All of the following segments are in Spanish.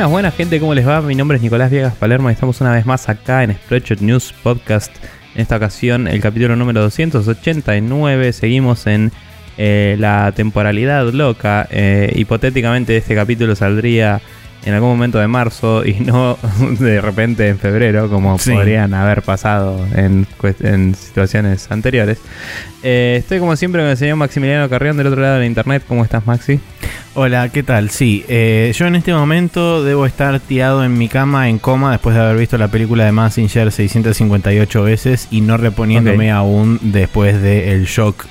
Buenas, buenas gente, ¿cómo les va? Mi nombre es Nicolás Viegas Palermo y estamos una vez más acá en Spreadshot News Podcast. En esta ocasión, el capítulo número 289. Seguimos en eh, la temporalidad loca. Eh, hipotéticamente, este capítulo saldría en algún momento de marzo y no de repente en febrero, como Sí. podrían haber pasado en, en situaciones anteriores. Eh, estoy como siempre con el señor Maximiliano Carrión del otro lado de la internet. ¿Cómo estás, Maxi? Hola, ¿qué tal? Sí, eh, yo en este momento debo estar tirado en mi cama en coma después de haber visto la película de Massinger 658 veces y no reponiéndome Ok. aún después del shock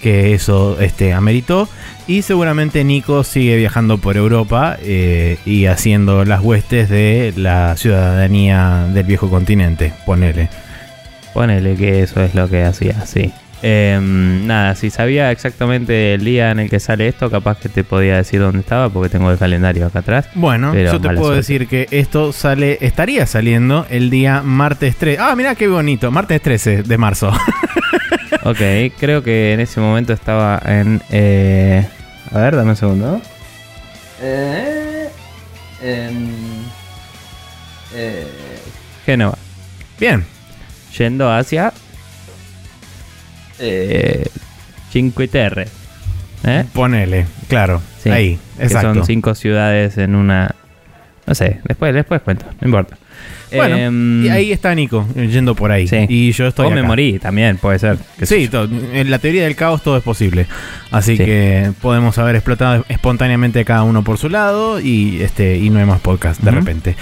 que eso este, ameritó. Y seguramente Nico sigue viajando por Europa eh, y haciendo las huestes de la ciudadanía del viejo continente, ponele. Ponele que eso es lo que hacía, sí. Em, nada, si sabía exactamente el día en el que sale esto, capaz que te podía decir dónde estaba, porque tengo el calendario acá atrás. Bueno, yo te puedo suerte. decir que esto sale, estaría saliendo el día martes 13. Ah, mira qué bonito, martes 13 de marzo. Ok, creo que en ese momento estaba en. eh, a ver, dame un segundo. Eh, en. eh, Génova. Bien, Yendo hacia. Eh, Cinque Terre. ¿Eh? ponele, claro, Sí, ahí, Que exacto. son cinco ciudades en una. No sé, después, después cuento, no importa. Bueno, Em, y ahí está Nico, yendo por ahí. Sí. Y yo estoy o me morí también, puede ser. Sí, en la teoría del caos todo es posible. Así Sí. que podemos haber explotado espontáneamente cada uno por su lado y este y no hay más podcast de repente.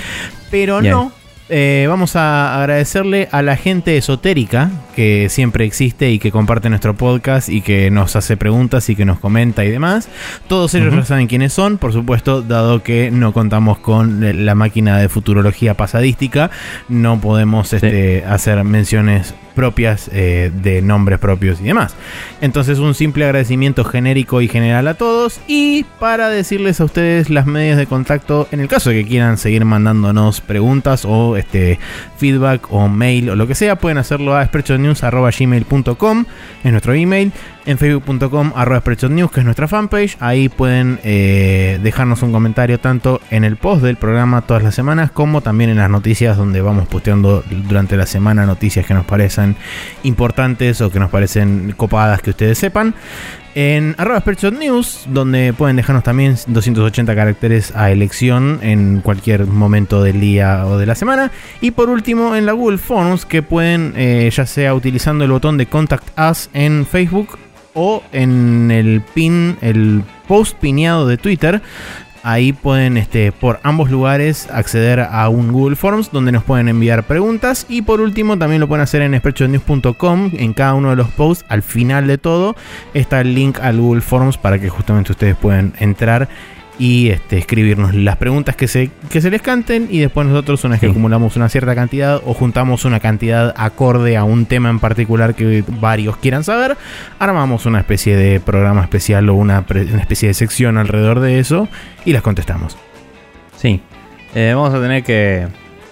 Pero Bien. no. Eh, vamos a agradecerle a la gente esotérica que siempre existe y que comparte nuestro podcast y que nos hace preguntas y que nos comenta y demás. Todos ellos Ujú. ya saben quiénes son, por supuesto, dado que no contamos con la máquina de futurología pasadística, no podemos este, hacer menciones propias eh, de nombres propios y demás. Entonces un simple agradecimiento genérico y general a todos y para decirles a ustedes las medios de contacto en el caso de que quieran seguir mandándonos preguntas o este feedback o mail o lo que sea pueden hacerlo a spreadshotnews@gmail.com es nuestro email en facebook.com arroba spreadshotnews que es nuestra fanpage ahí pueden eh, dejarnos un comentario tanto en el post del programa todas las semanas como también en las noticias donde vamos posteando durante la semana noticias que nos parecen importantes o que nos parecen copadas que ustedes sepan. En arroba News, donde pueden dejarnos también 280 caracteres a elección en cualquier momento del día o de la semana. Y por último, en la Google Forms, que pueden, eh, ya sea utilizando el botón de Contact Us en Facebook o en el pin, el post pineado de Twitter, Ahí pueden, este, por ambos lugares, acceder a un Google Forms donde nos pueden enviar preguntas. Y por último, también lo pueden hacer en spreadshotnews.com. En cada uno de los posts, al final de todo, está el link al Google Forms para que justamente ustedes puedan entrar y este, escribirnos las preguntas que se, que se les canten. Y después nosotros, una vez que acumulamos una cierta cantidad o juntamos una cantidad acorde a un tema en particular que varios quieran saber, armamos una especie de programa especial o una, una especie de sección alrededor de eso y las contestamos. Sí. Eh, vamos a tener que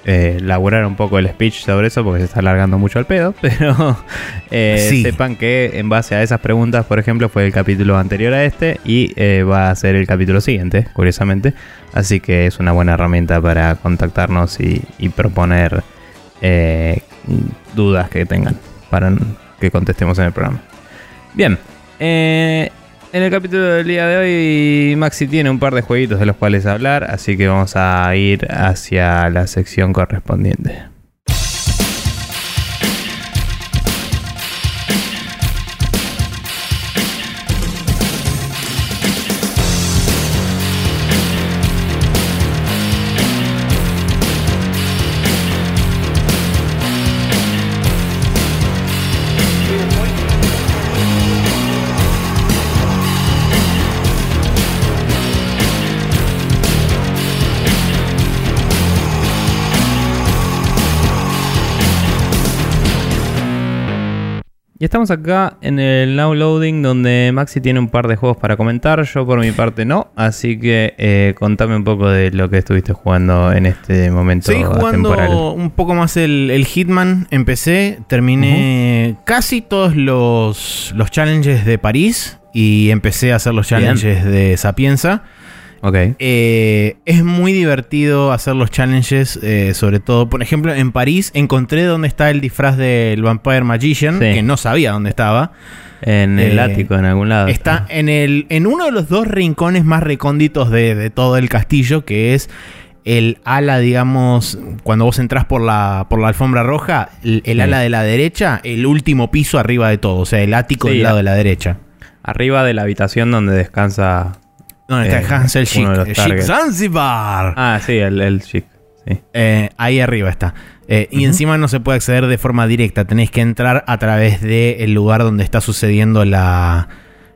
eh, laburar un poco el speech sobre eso porque se está alargando mucho el pedo. Pero eh, Sí. sepan que en base a esas preguntas, por ejemplo, fue el capítulo anterior a este y eh, va a ser el capítulo siguiente, curiosamente. Así que es una buena herramienta para contactarnos y, y proponer eh, dudas que tengan para que contestemos en el programa. Bien. eh, en el capítulo del día de hoy, Maxi tiene un par de jueguitos de los cuales hablar, así que vamos a ir hacia la sección correspondiente. Estamos acá en el Now Loading donde Maxi tiene un par de juegos para comentar, yo por mi parte no, así que eh, contame un poco de lo que estuviste jugando en este momento Seguí jugando atemporal. un poco más el, el Hitman. Empecé, terminé casi todos los, los challenges de París y empecé a hacer los Bien. challenges de Sapienza. Ok. Eh, es muy divertido hacer los challenges, eh, sobre todo, por ejemplo, en París encontré dónde está el disfraz del Vampire Magician, Sí. que no sabía dónde estaba. En el Eh, ático, en algún lado. Está en, el, en uno de los dos rincones más recónditos de, de todo el castillo, que es el ala, digamos, cuando vos entrás por la, por la alfombra roja, el, el Sí. ala de la derecha, el último piso arriba de todo, o sea, el ático Sí, del lado de la derecha. Arriba de la habitación donde descansa. ¿Dónde Eh, está Hansel Chic? los Chic. Zanzibar. Ah, sí, el, el chic. Sí. Eh, ahí arriba está. Eh, Y encima no se puede acceder de forma directa. Tenés que entrar a través del lugar donde está sucediendo la,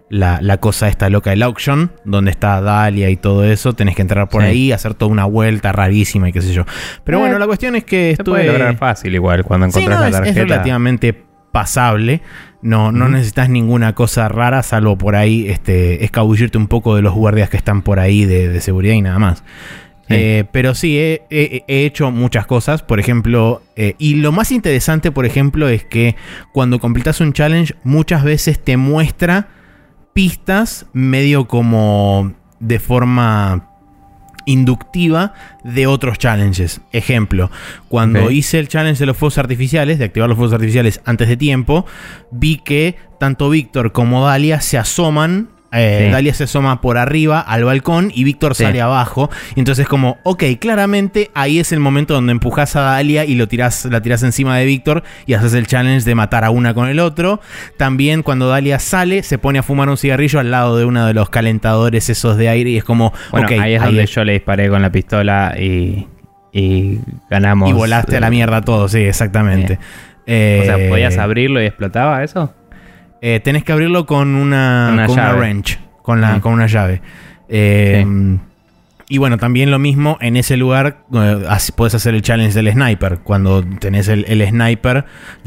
la, la cosa esta loca, el auction, donde está Dalia y todo eso. Tenés que entrar por Sí. ahí, hacer toda una vuelta rarísima y qué sé yo. Pero Eh, bueno, la cuestión es que Se puede estuve... lograr fácil igual cuando Sí, encontrás no, la es, es tarjeta. relativamente pasable. No, no necesitas ninguna cosa rara, salvo por ahí este, escabullirte un poco de los guardias que están por ahí de, de seguridad y nada más. Sí. Eh, pero sí, he, he- he hecho muchas cosas. Por ejemplo, eh, y lo más interesante, por ejemplo, es que cuando completas un challenge, muchas veces te muestra pistas medio como de forma inductiva de otros challenges. Ejemplo, cuando hice el challenge de los fuegos artificiales, de activar los fuegos artificiales antes de tiempo, vi que tanto Víctor como Dalia se asoman. Eh, Sí. Dalia se asoma por arriba al balcón y Víctor Sí. sale abajo. Y entonces como, ok, claramente ahí es el momento donde empujas a Dalia y lo tirás, la tirás encima de Víctor y haces el challenge de matar a una con el otro. También cuando Dalia sale, se pone a fumar un cigarrillo al lado de uno de los calentadores esos de aire y es como, Bueno, ok, ahí es donde yo le disparé con la pistola y, y ganamos. Y volaste a la mierda todo, sí, exactamente. O sea, Eh, ¿podías abrirlo y explotaba eso? Eh, tenés que abrirlo con una, Con una con una llave. wrench, con, la, con una llave. Eh, Y bueno, también lo mismo en ese lugar, eh, puedes hacer el challenge del sniper. Cuando tenés el, el sniper,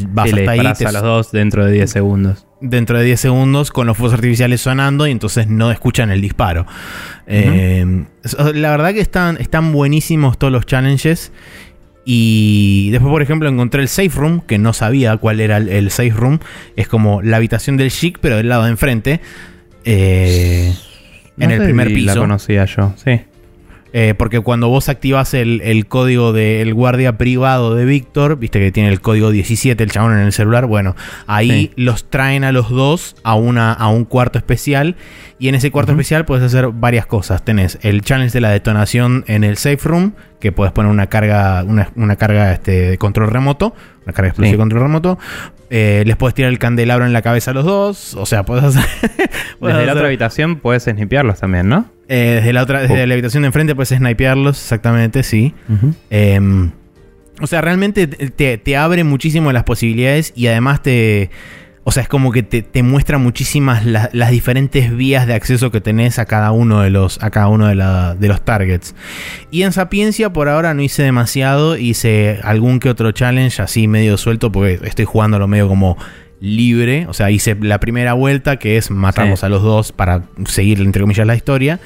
vas Sí, hasta ahí, te- a los dos dentro de 10 segundos. dentro de 10 segundos con los fuegos artificiales sonando y entonces no escuchan el disparo. Eh, la verdad que están, están buenísimos todos los challenges. Y después, por ejemplo, encontré el safe room, que no sabía cuál era el, el safe room. Es como la habitación del chic, pero del lado de enfrente. Eh, en el primer si La piso. conocía yo, sí. Eh, porque cuando vos activas el, el código del guardia privado de Víctor, viste que tiene el código 17, el chabón en el celular, bueno, ahí Sí. los traen a los dos a, una, a un cuarto especial. Y en ese cuarto especial puedes hacer varias cosas. Tenés el challenge de la detonación en el safe room, que puedes poner una carga, una, una carga este, de control remoto, una carga explosiva Sí. de control remoto. Eh, les puedes tirar el candelabro en la cabeza a los dos. O sea, puedes hacer. puedes Desde la otra habitación puedes snipearlos también, ¿no? eh, desde la otra, desde Oh. la habitación de enfrente puedes snipearlos, exactamente, sí. Eh, o sea, realmente te, te abre muchísimo las posibilidades y además te. O sea, es como que te, te muestra muchísimas la- las diferentes vías de acceso que tenés a cada uno de los, a cada uno de, la- de los targets. Y en Sapiencia por ahora no hice demasiado, hice algún que otro challenge así medio suelto porque estoy jugándolo medio como libre. O sea, hice la primera vuelta que es matarlos Sí. a los dos para seguir entre comillas la historia.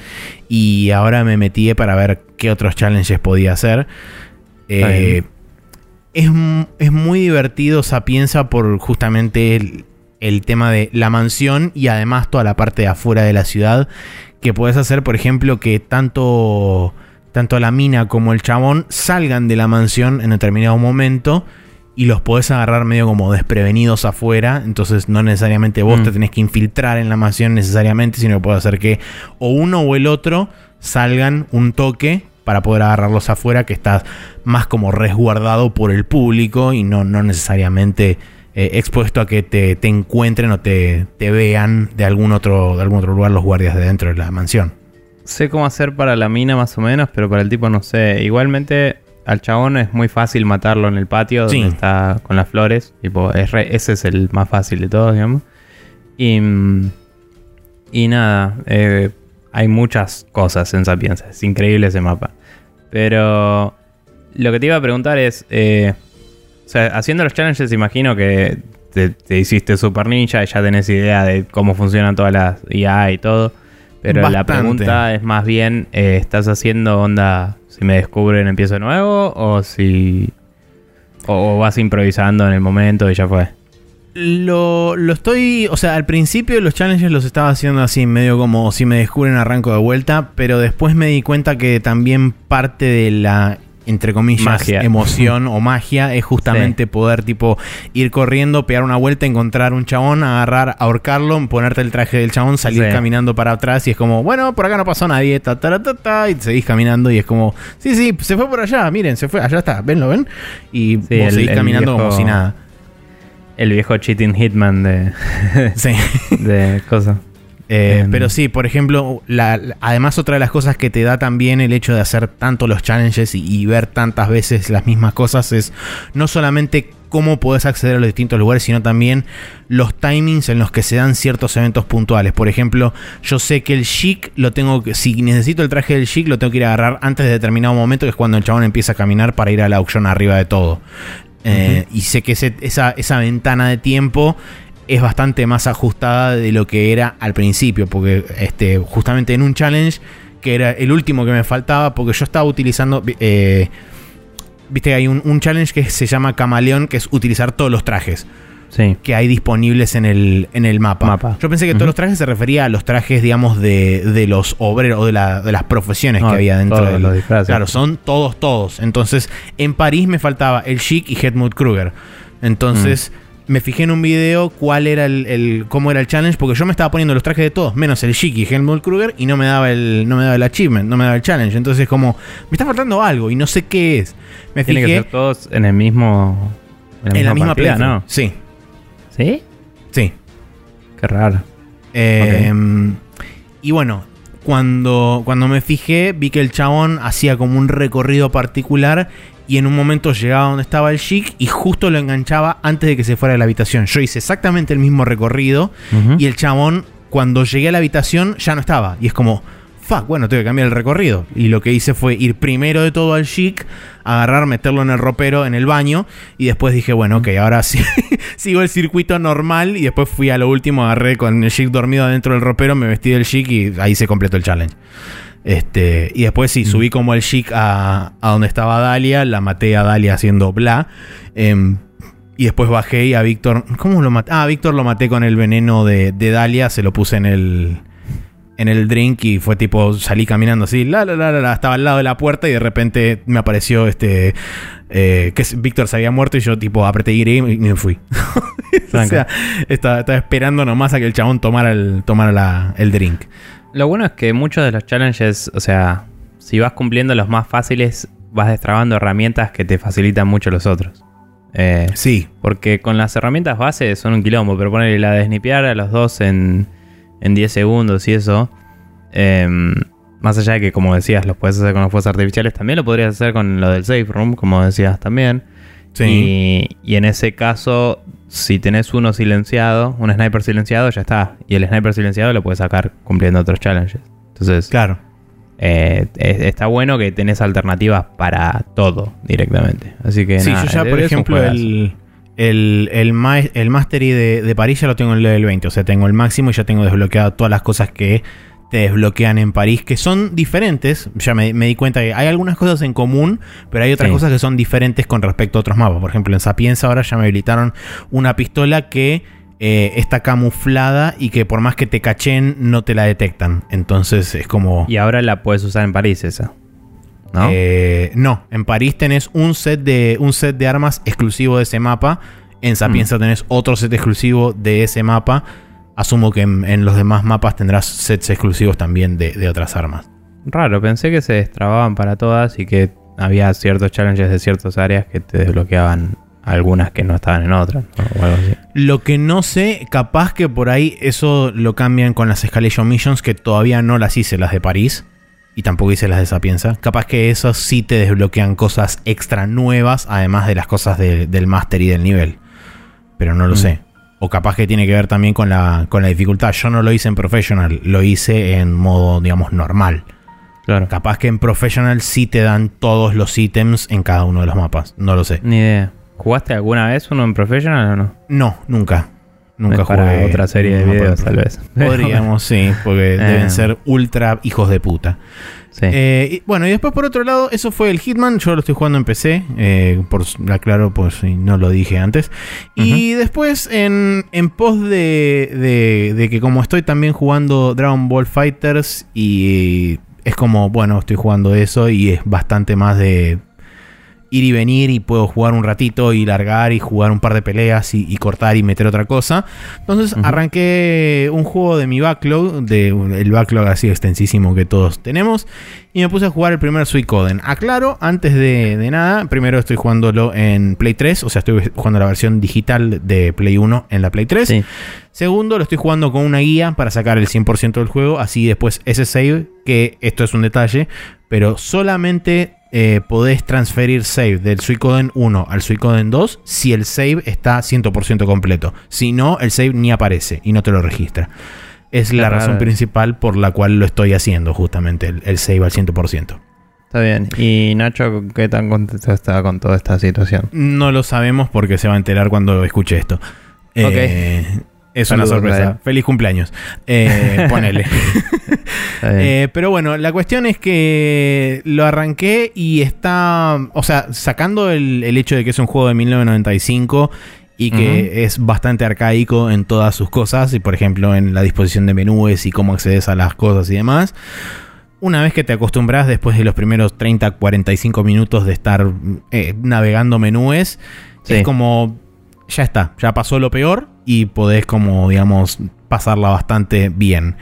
Y ahora me metí para ver qué otros challenges podía hacer. Eh. Es, es muy divertido Sapienza por justamente el, el tema de la mansión y además toda la parte de afuera de la ciudad. Que puedes hacer, por ejemplo, que tanto, tanto la mina como el chabón salgan de la mansión en determinado momento y los podés agarrar medio como desprevenidos afuera. Entonces no necesariamente vos Mm. te tenés que infiltrar en la mansión necesariamente, sino que puede hacer que o uno o el otro salgan un toque para poder agarrarlos afuera, que estás más como resguardado por el público y no, no necesariamente eh, expuesto a que te, te encuentren o te, te vean de algún, otro, de algún otro lugar los guardias de dentro de la mansión. Sé cómo hacer para la mina más o menos, pero para el tipo no sé. Igualmente al chabón es muy fácil matarlo en el patio donde está con las flores. Tipo, es re- ese es el más fácil de todos, digamos. Y, y nada, eh, hay muchas cosas en Sapienza. Es increíble ese mapa. Pero lo que te iba a preguntar es, eh, o sea, haciendo los challenges imagino que te, te hiciste super ninja y ya tenés idea de cómo funcionan todas las IA y todo. Pero la pregunta es más bien, eh, ¿estás haciendo onda si me descubren empiezo nuevo o si... O, o vas improvisando en el momento y ya fue? Lo, lo estoy, o sea, al principio los challenges los estaba haciendo así, medio como si me descubren arranco de vuelta, pero después me di cuenta que también parte de la entre comillas, Magia. emoción o magia es justamente poder, tipo, ir corriendo, pegar una vuelta, encontrar un chabón, agarrar, ahorcarlo, ponerte el traje del chabón, salir Sí. caminando para atrás y es como, bueno, por acá no pasó nadie, ta, ta, ta, ta, y seguís caminando y es como, sí, sí, se fue por allá, miren, se fue, allá está, ven, lo ven, y vos el- seguís caminando como viejo- si nada. El viejo cheating hitman de, Sí. de cosas. Eh, Em. pero sí, por ejemplo, la- la- además otra de las cosas que te da también el hecho de hacer tanto los challenges y, y ver tantas veces las mismas cosas es no solamente cómo podés acceder a los distintos lugares, sino también los timings en los que se dan ciertos eventos puntuales. Por ejemplo, yo sé que el chic lo tengo que, si necesito el traje del chic, lo tengo que ir a agarrar antes de determinado momento, que es cuando el chabón empieza a caminar para ir a la auction arriba de todo. Eh, Y sé que ese- esa, esa ventana de tiempo es bastante más ajustada de lo que era al principio, porque este, justamente en un challenge, que era el último que me faltaba, porque yo estaba utilizando... eh, Viste que hay un, un challenge que se llama Camaleón, que es utilizar todos los trajes Sí. que hay disponibles en el, en el mapa. Mapa. Yo pensé que todos los trajes se refería a los trajes, digamos, de, de los obreros o de, la- de las profesiones No, que había dentro los disfraces. Claro, son todos, todos. Entonces, en París me faltaba el Chic y Helmut Kruger. Entonces, Mm. me fijé en un video cuál era el, el- cómo era el challenge, porque yo me estaba poniendo los trajes de todos, menos el Chic y Helmut Kruger, y no me daba el, no me daba el achievement, no me daba el challenge. Entonces, como, me está faltando algo y no sé qué es. Me Tiene que fijé ser todos en el mismo. en la misma partida. ¿no? Sí, ¿Sí? sí. Qué raro. Eh, Y bueno, cuando, cuando me fijé, vi que el chabón hacía como un recorrido particular y en un momento llegaba donde estaba el chic y justo lo enganchaba antes de que se fuera de la habitación. Yo hice exactamente el mismo recorrido y el chabón, cuando llegué a la habitación, ya no estaba. Y es como, fuck, bueno, tengo que cambiar el recorrido. Y lo que hice fue ir primero de todo al chic, agarrar, meterlo en el ropero, en el baño. Y después dije, bueno, ok, ahora sí, sigo el circuito normal. Y después fui a lo último, agarré con el chic dormido adentro del ropero, me vestí del chic y ahí se completó el challenge. Este, y después sí, subí como el chic a, a donde estaba Dalia, la maté a Dalia haciendo bla. em, y después bajé y a Víctor. ¿Cómo lo maté? Ah, a Víctor lo maté con el veneno de, de Dalia. Se lo puse en el. En el drink y fue tipo. Salí caminando así. La, la, la, la, estaba al lado de la puerta y de repente me apareció este. eh, que Víctor se había muerto y yo tipo apreté y y me fui. o sea, estaba, estaba esperando nomás a que el chabón tomara el, tomara la- el drink. Lo bueno es que muchos de los challenges, o sea, si vas cumpliendo los más fáciles, vas destrabando herramientas que te facilitan mucho los otros. Eh, Sí. porque con las herramientas base son un quilombo, pero ponerle la de snipear a los dos en, en 10 segundos y eso. em, más allá de que, como decías, los puedes hacer con los fuegos artificiales, también lo podrías hacer con lo del safe room, como decías también. Sí. Y, y en ese caso, si tenés uno silenciado, un sniper silenciado, ya está. Y el sniper silenciado lo puedes sacar cumpliendo otros challenges. Entonces, Claro. eh, es- está bueno que tenés alternativas para todo directamente. Así que Sí, nada, yo ya, por ejemplo, el, el, el, ma- el Mastery de, de París ya lo tengo en level 20. O sea, tengo el máximo y ya tengo desbloqueado todas las cosas que te desbloquean en París, que son diferentes. Ya me, me di cuenta que hay algunas cosas en común, pero hay otras Sí. cosas que son diferentes con respecto a otros mapas. Por ejemplo, en Sapienza ahora ya me habilitaron una pistola que eh, está camuflada y que por más que te cachen, no te la detectan. Entonces es como... Y ahora la puedes usar en París esa. ¿No? Eh, no, en París tenés un set de un set de armas exclusivo de ese mapa. En Sapienza Mm. tenés otro set exclusivo de ese mapa. Asumo que en, en los demás mapas tendrás sets exclusivos también de, de otras armas. Raro, pensé que se destrababan para todas y que había ciertos challenges de ciertas áreas que te desbloqueaban algunas que no estaban en otras. ¿no? O algo así. Lo que no sé, capaz que por ahí eso lo cambian con las Escalation Missions, que todavía no las hice, las de París. Y tampoco hice las de Sapienza. Capaz que esos sí te desbloquean cosas extra nuevas, además de las cosas de- del máster y del nivel. Pero no lo Mm. sé. O capaz que tiene que ver también con la, con la dificultad. Yo no lo hice en Professional, lo hice en modo, digamos, normal. Claro. Capaz que en Professional sí te dan todos los ítems en cada uno de los mapas. No lo sé. Ni idea. ¿Jugaste alguna vez uno en Professional o no? No, nunca. Nunca para jugué otra serie de videos, de- tal vez. Podríamos, sí, porque deben Eh. ser ultra hijos de puta. Sí. Eh, y- bueno, y después por otro lado, eso fue el Hitman. Yo lo estoy jugando en PC. eh, por aclaro, pues si no lo dije antes. Y después, en, en pos de, de- de que como estoy también jugando Dragon Ball Fighters, y es como, bueno, estoy jugando eso y es bastante más de ir y venir y puedo jugar un ratito y largar y jugar un par de peleas y, y cortar y meter otra cosa. Entonces arranqué un juego de mi backlog, de, el backlog así extensísimo que todos tenemos, y me puse a jugar el primer Suicoden. Aclaro, antes de, de nada, primero estoy jugándolo en Play 3, o sea, estoy jugando la versión digital de Play 1 en la Play 3. Sí. Segundo, lo estoy jugando con una guía para sacar el 100% del juego. Así después ese save, que esto es un detalle, pero solamente eh, podés transferir save del Suicoden 1 al Suicoden 2 si el save está 100% completo. Si no, el save ni aparece y no te lo registra. Es la razón principal por la cual lo estoy haciendo, justamente, el, el save al 100%. Está bien. ¿Y Nacho qué tan contento está con toda esta situación? No lo sabemos porque se va a enterar cuando escuche esto. Eh, Es una sorpresa. Feliz cumpleaños. Eh, ponele. Eh, pero bueno, la cuestión es que lo arranqué y está. O sea, sacando el, el hecho de que es un juego de 1995 y que es bastante arcaico en todas sus cosas, y por ejemplo en la disposición de menúes y cómo accedes a las cosas y demás. Una vez que te acostumbras después de los primeros 30, 45 minutos de estar eh, navegando menúes, Sí. es como ya está, ya pasó lo peor y podés como, digamos, pasarla bastante bien.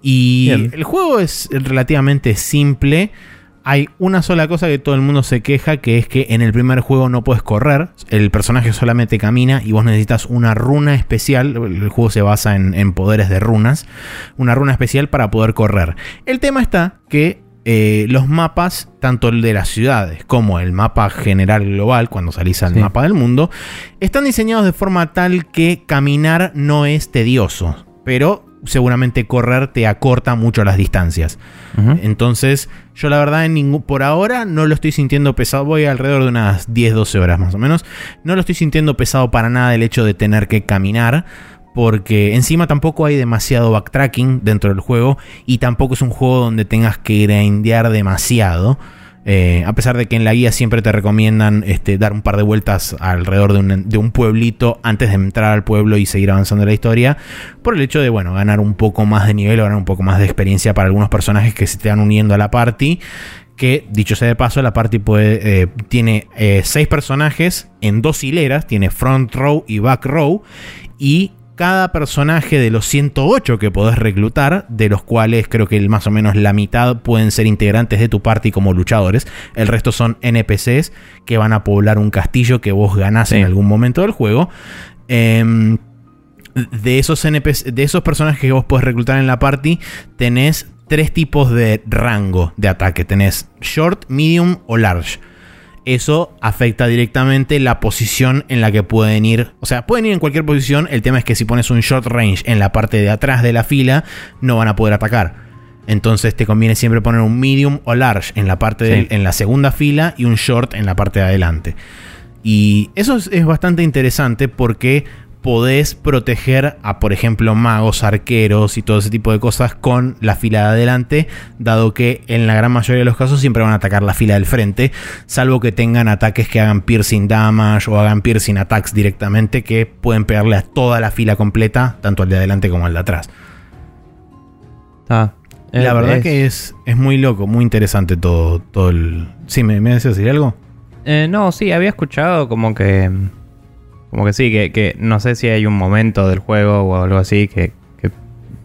Y Bien. el juego es relativamente simple. Hay una sola cosa que todo el mundo se queja, que es que en el primer juego no puedes correr, el personaje solamente camina y vos necesitas una runa especial, el juego se basa en, en poderes de runas, una runa especial para poder correr. El tema está que eh, los mapas, tanto el de las ciudades como el mapa general global, cuando salís al Sí. mapa del mundo, están diseñados de forma tal que caminar no es tedioso, pero seguramente correr te acorta mucho las distancias. Entonces, yo la verdad en ningún, por ahora no lo estoy sintiendo pesado. Voy alrededor de unas 10-12 horas más o menos. No lo estoy sintiendo pesado para nada el hecho de tener que caminar. Porque encima tampoco hay demasiado backtracking dentro del juego. Y tampoco es un juego donde tengas que grindear demasiado. Eh, a pesar de que en la guía siempre te recomiendan este, dar un par de vueltas alrededor de un, de un pueblito antes de entrar al pueblo y seguir avanzando la historia. Por el hecho de, bueno, ganar un poco más de nivel o ganar un poco más de experiencia para algunos personajes que se te van uniendo a la party. Que, dicho sea de paso, la party puede, eh, tiene eh, seis personajes en dos hileras. Tiene front row y back row. Y cada personaje de los 108 que podés reclutar, de los cuales creo que el- más o menos la mitad pueden ser integrantes de tu party como luchadores, el resto son NPCs que van a poblar un castillo que vos ganás Sí. en algún momento del juego. Em, de esos NPC, de esos personajes que vos podés reclutar en la party, tenés tres tipos de rango de ataque. Tenés short, medium o large. Eso afecta directamente la posición en la que pueden ir. O sea, pueden ir en cualquier posición. El tema es que si pones un short range en la parte de atrás de la fila, no van a poder atacar. Entonces te conviene siempre poner un medium o large en la parte Sí. en la segunda fila y un short en la parte de adelante. Y eso es, es bastante interesante porque podés proteger a, por ejemplo, magos, arqueros y todo ese tipo de cosas con la fila de adelante, dado que en la gran mayoría de los casos siempre van a atacar la fila del frente, salvo que tengan ataques que hagan piercing damage o hagan piercing attacks directamente que pueden pegarle a toda la fila completa, tanto al de adelante como al de atrás. La Eh, verdad es- que es, es muy loco, muy interesante todo, todo el... Sí, ¿me, me decías decir algo? Eh, no, sí, había escuchado como que. Como que sí, que, que no sé si hay un momento del juego o algo así que, que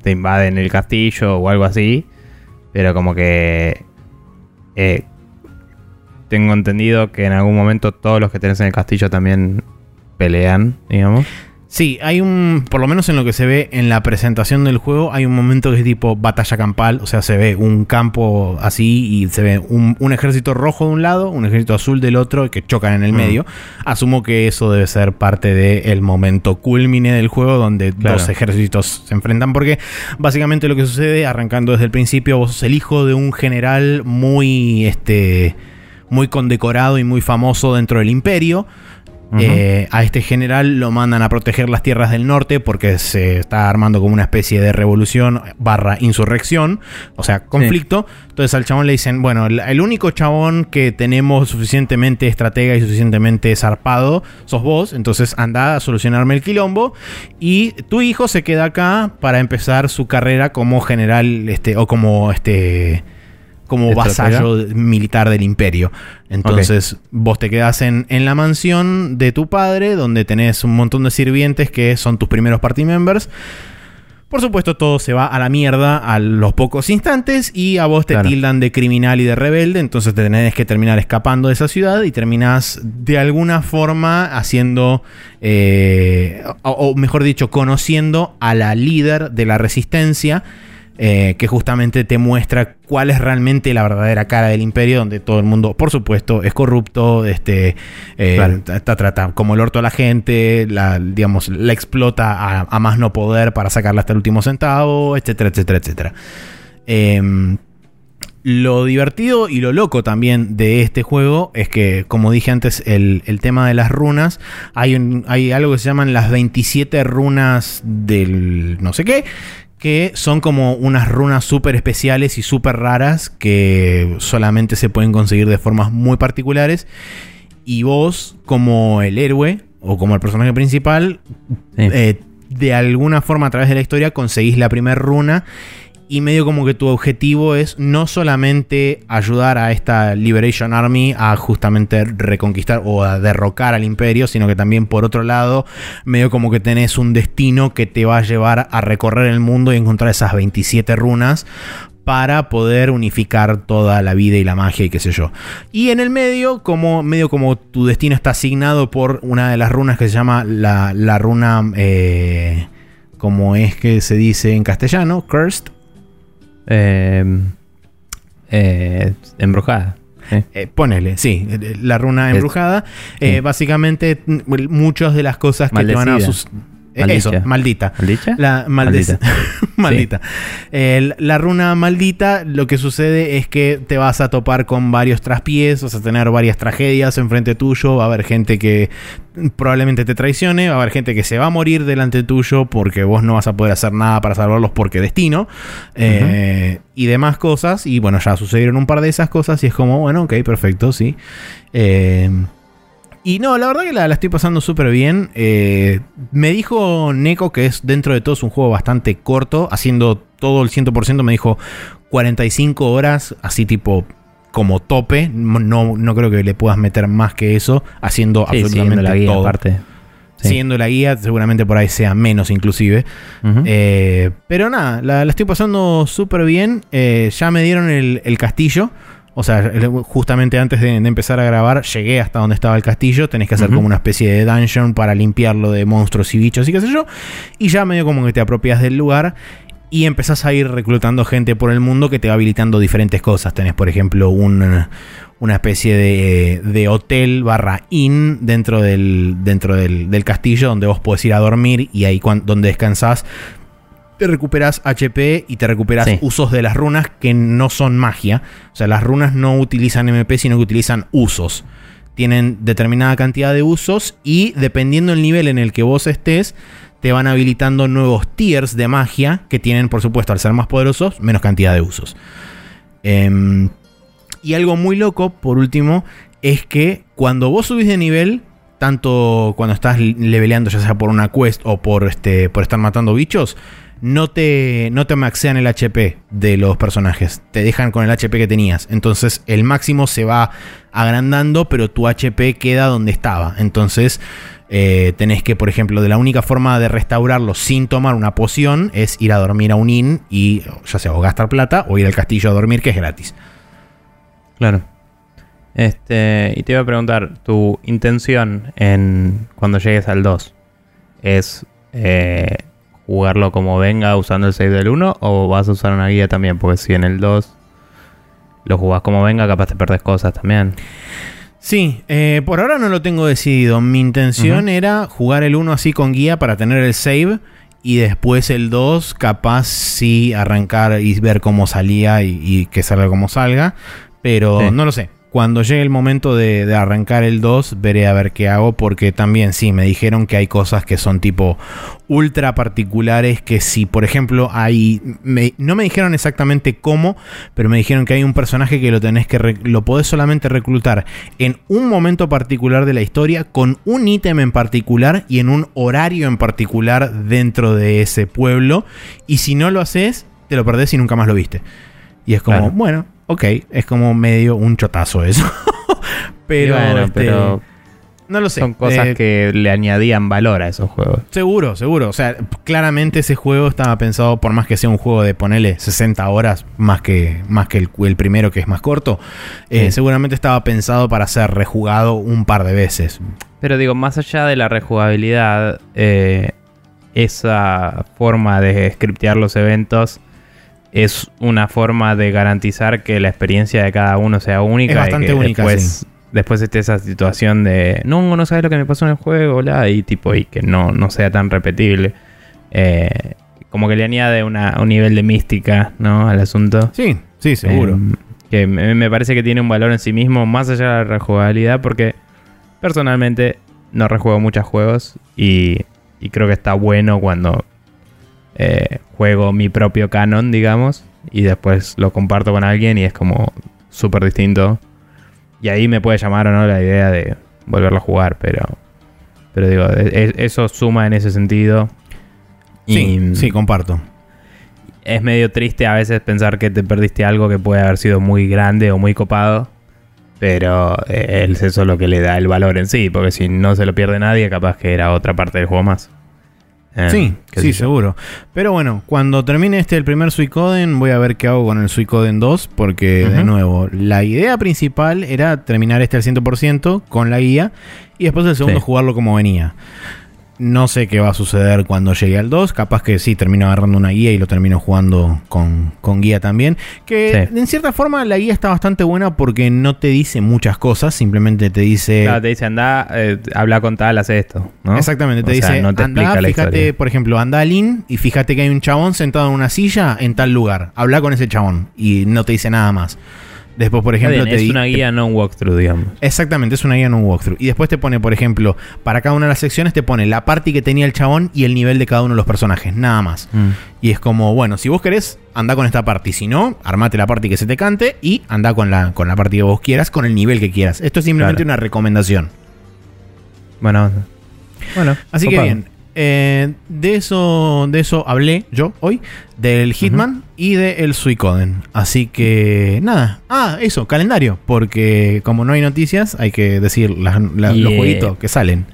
te invaden el castillo o algo así. Pero como que. eh, tengo entendido que en algún momento todos los que tenés en el castillo también pelean, digamos. Sí, hay un, por lo menos en lo que se ve en la presentación del juego, hay un momento que es tipo batalla campal, o sea, se ve un campo así y se ve un, un ejército rojo de un lado, un ejército azul del otro, que chocan en el Mm. medio. Asumo que eso debe ser parte del momento culmine del juego donde Claro. dos ejércitos se enfrentan, porque básicamente lo que sucede, arrancando desde el principio, vos sos el hijo de un general muy, este, muy condecorado y muy famoso dentro del imperio Eh, a este general lo mandan a proteger las tierras del norte porque se está armando como una especie de revolución barra insurrección, o sea, conflicto. Entonces al chabón le dicen, bueno, el, único chabón que tenemos suficientemente estratega y suficientemente zarpado sos vos, entonces anda a solucionarme el quilombo y tu hijo se queda acá para empezar su carrera como general este, o como este como vasallo militar del imperio. Entonces vos te quedás en, la mansión de tu padre, donde tenés un montón de sirvientes que son tus primeros party members. Por supuesto, todo se va a la mierda a los pocos instantes y a vos te tildan de criminal y de rebelde, entonces te tenés que terminar escapando de esa ciudad y terminás de alguna forma haciendo, eh, o mejor dicho, conociendo a la líder de la resistencia eh, que justamente te muestra cuál es realmente la verdadera cara del imperio, donde todo el mundo, por supuesto, es corrupto, este, eh, trata como el orto a la gente, la, digamos, la explota a, más no poder para sacarla hasta el último centavo, etcétera, etcétera, etcétera. Em, lo divertido y lo loco también de este juego es que, como dije antes, el, tema de las runas, hay, hay algo que se llaman las 27 runas del no sé qué, que son como unas runas súper especiales y súper raras que solamente se pueden conseguir de formas muy particulares. Y vos, como el héroe o como el personaje principal, eh, de alguna forma a través de la historia conseguís la primera runa y medio como que tu objetivo es no solamente ayudar a esta Liberation Army a justamente reconquistar o a derrocar al imperio, sino que también por otro lado, medio como que tenés un destino que te va a llevar a recorrer el mundo y encontrar esas 27 runas para poder unificar toda la vida y la magia y qué sé yo. Y en el medio, como medio como tu destino está asignado por una de las runas que se llama la, runa, eh, como es que se dice en castellano, cursed, Em, eh, embrujada. Eh, ponele, sí, la runa embrujada. Eh, básicamente, muchas de las cosas que te van a eso, maldita. ¿Maldita? La maldita. maldita. la runa maldita, lo que sucede es que te vas a topar con varios traspiés, vas a tener varias tragedias enfrente tuyo, va a haber gente que probablemente te traicione, va a haber gente que se va a morir delante tuyo porque vos no vas a poder hacer nada para salvarlos porque destino, eh, y demás cosas, y bueno, ya sucedieron un par de esas cosas y es como, bueno, ok, perfecto, sí. Eh, y no, la verdad que la, estoy pasando súper bien. Eh, me dijo Neko que es dentro de todo es un juego bastante corto, haciendo todo el 100%, me dijo 45 horas, así tipo como tope. No, no creo que le puedas meter más que eso, haciendo absolutamente la guía, todo. Aparte. Siguiendo la guía, seguramente por ahí sea menos inclusive. Eh, pero nada, la, estoy pasando súper bien. Eh, ya me dieron el, el castillo. O sea, justamente antes de, empezar a grabar, llegué hasta donde estaba el castillo. Tenés que hacer como una especie de dungeon para limpiarlo de monstruos y bichos y qué sé yo. Y ya medio como que te apropias del lugar y empezás a ir reclutando gente por el mundo que te va habilitando diferentes cosas. Tenés, por ejemplo, una especie de, hotel barra inn dentro del, dentro del, castillo donde vos podés ir a dormir y ahí donde descansás te recuperas HP y te recuperas usos de las runas que no son magia. O sea, las runas no utilizan MP, sino que utilizan usos. Tienen determinada cantidad de usos y dependiendo del nivel en el que vos estés, te van habilitando nuevos tiers de magia que tienen, por supuesto, al ser más poderosos, menos cantidad de usos. Em, y algo muy loco, por último, es que cuando vos subís de nivel, tanto cuando estás leveleando, ya sea por una quest o por, este, por estar matando bichos, no te, no te maxean el HP de los personajes. Te dejan con el HP que tenías. Entonces el máximo se va agrandando, pero tu HP queda donde estaba. Entonces eh, tenés que, por ejemplo, de la única forma de restaurarlo sin tomar una poción es ir a dormir a un inn y ya sea o gastar plata o ir al castillo a dormir, que es gratis. Claro. Este, y te iba a preguntar, tu intención en cuando llegues al 2 es eh, jugarlo como venga usando el save del 1 o vas a usar una guía también? Porque si en el 2 lo jugás como venga, capaz te perdés cosas también. Sí, eh, por ahora no lo tengo decidido. Mi intención era jugar el 1 así con guía para tener el save y después el 2 capaz sí arrancar y ver cómo salía y, que salga como salga. Pero no lo sé. Cuando llegue el momento de, de arrancar el 2, veré a ver qué hago, porque también sí, me dijeron que hay cosas que son tipo ultra particulares, que si por ejemplo hay... me- no me dijeron exactamente cómo, pero me dijeron que hay un personaje que lo tenés que... lo podés solamente reclutar en un momento particular de la historia, con un ítem en particular y en un horario en particular dentro de ese pueblo, y si no lo haces, te lo perdés y nunca más lo viste. Y es como, Claro. bueno, ok, es como medio un chotazo eso. pero, bueno, este, pero no lo sé. son cosas eh, que le añadían valor a esos juegos. Seguro, seguro. O sea, claramente ese juego estaba pensado, por más que sea un juego de ponerle 60 horas, más que, más que el, el primero que es más corto, eh, Sí. seguramente estaba pensado para ser rejugado un par de veces. Pero digo, más allá de la rejugabilidad, eh, esa forma de scriptear los eventos es una forma de garantizar que la experiencia de cada uno sea única. Es bastante y que única, Después, sí. después esté esa situación de, no, no sabes lo que me pasó en el juego, bla, y tipo, y que no, no sea tan repetible. Eh, como que le añade una- un nivel de mística, ¿no? Al asunto. Sí, sí, seguro. Eh, que me, me parece que tiene un valor en sí mismo, más allá de la rejugabilidad, porque personalmente no rejuego muchos juegos y, y creo que está bueno cuando eh, juego mi propio canon, digamos, y después lo comparto con alguien y es como súper distinto. Y ahí me puede llamar o no la idea de volverlo a jugar, pero, pero digo, e- e- eso suma en ese sentido. sí, Y- sí, comparto. es medio triste a veces pensar que te perdiste algo que puede haber sido muy grande o muy copado. Pero eh, es eso lo que le da el valor en sí. Porque si no se lo pierde nadie, capaz que era otra parte del juego más. Eh, Sí, sí, seguro. Pero bueno, cuando termine este el primer Suicoden, voy a ver qué hago con el Suicoden 2, porque de nuevo, la idea principal era terminar este al 100% con la guía y después el segundo Sí. jugarlo como venía. No sé qué va a suceder cuando llegue al 2. Capaz que sí, termino agarrando una guía y lo termino jugando con, con guía también. Que Sí. en cierta forma la guía está bastante buena porque no te dice muchas cosas, simplemente te dice... Claro, te dice, anda, eh, habla con tal, hace esto. ¿no? Exactamente, te O sea, dice, no te anda, fíjate, historia. por ejemplo, anda al inn y fíjate que hay un chabón sentado en una silla en tal lugar. Habla con ese chabón y no te dice nada más. Después, por ejemplo, bien, te es una guía, no un walkthrough, digamos. Exactamente, es una guía en un walkthrough. Y después te pone, por ejemplo, para cada una de las secciones te pone la party que tenía el chabón y el nivel de cada uno de los personajes, nada más. Y es como, bueno, si vos querés, anda con esta party. Si no, armate la party que se te cante y anda con la, con la party que vos quieras, con el nivel que quieras. Esto es simplemente Claro. una recomendación. Bueno, bueno. Así que bien. Eh, de eso de eso hablé yo hoy del Hitman y del Suicoden. Así que nada. Ah, eso, calendario. Porque como no hay noticias, hay que decir la- los jueguitos que salen.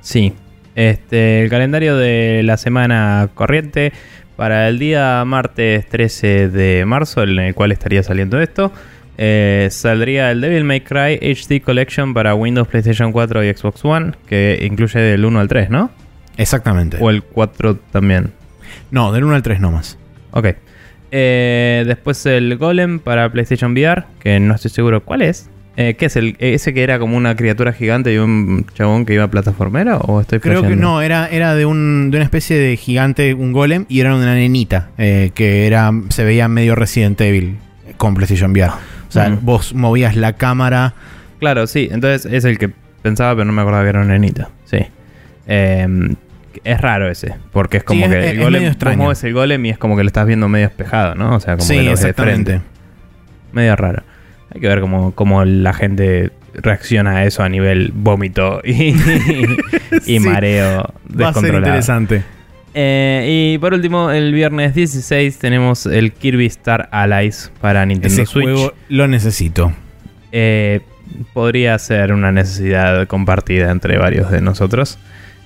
Sí. Este, el calendario de la semana corriente para el día martes 13 de marzo, en el cual estaría saliendo esto, eh, saldría el Devil May Cry HD Collection para Windows, PlayStation 4 y Xbox One, que incluye del 1 al 3, ¿no? Exactamente. O el 4 también. No, del 1 al 3 nomás. Ok. Eh, después el Golem para PlayStation VR, que no estoy seguro cuál es. Eh, ¿Qué es el ese que era como una criatura gigante y un chabón que iba a plataformero? ¿O estoy Creo que no, era, era de, un, de una especie de gigante, un golem, y era una nenita, eh, que era se veía medio Resident Evil con PlayStation VR. O sea, Mm. vos movías la cámara Claro, sí. Entonces es el que pensaba, pero no me acordaba que era una nenita. Sí. Eh, es raro ese, porque es como Sí, es- que es- el es golem, extraño. mueves el golem y es como que lo estás viendo medio espejado, ¿no? O sea, como sí, que lo ves de frente. Medio raro. Hay que ver cómo, cómo la gente reacciona a eso a nivel vómito y, y mareo Va a ser descontrolado. interesante. Eh, y por último, el viernes 16 tenemos el Kirby Star Allies para Nintendo Ese Switch. juego lo necesito. Eh, podría ser una necesidad compartida entre varios de nosotros.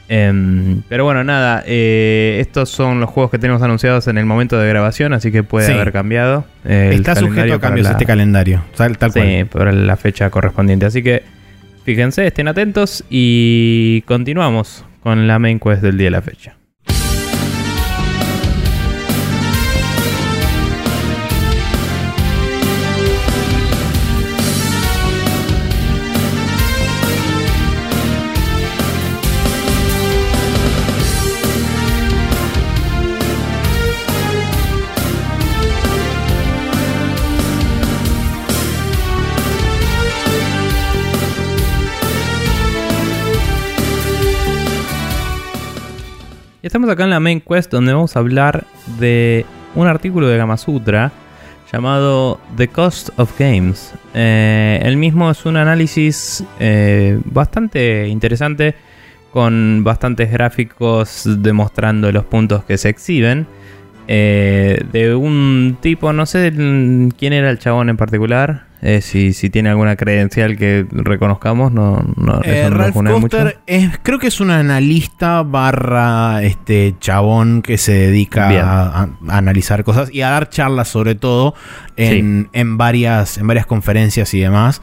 Em, pero bueno, nada, eh, estos son los juegos que tenemos anunciados en el momento de grabación, así que puede Sí. haber cambiado. Está sujeto a cambios la- este calendario. Tal, tal cual. Sí, por la fecha correspondiente. Así que fíjense, estén atentos y continuamos con la main quest del día de la fecha. Estamos acá en la main quest donde vamos a hablar de un artículo de Gamasutra llamado The Cost of Games. Eh, el mismo es un análisis eh, bastante interesante con bastantes gráficos demostrando los puntos que se exhiben. Eh, de un tipo, no sé quién era el chabón en particular, eh, si, si, tiene alguna credencial que reconozcamos, no, no, eh, Ralph es, creo que es un analista barra este chabón que se dedica a, analizar cosas y a dar charlas sobre todo en, en, varias, en varias conferencias y demás.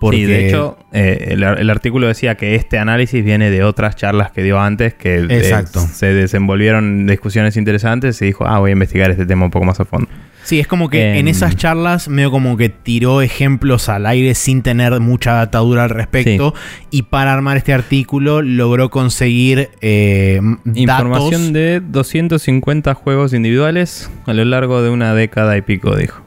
Porque... de hecho, eh, el, artículo decía que este análisis viene de otras charlas que dio antes, que eh, se desenvolvieron discusiones interesantes y dijo, ah, voy a investigar este tema un poco más a fondo. Sí, es como que en, esas charlas medio como que tiró ejemplos al aire sin tener mucha datadura al respecto y para armar este artículo logró conseguir eh, información de 250 juegos individuales a lo largo de una década y pico, dijo.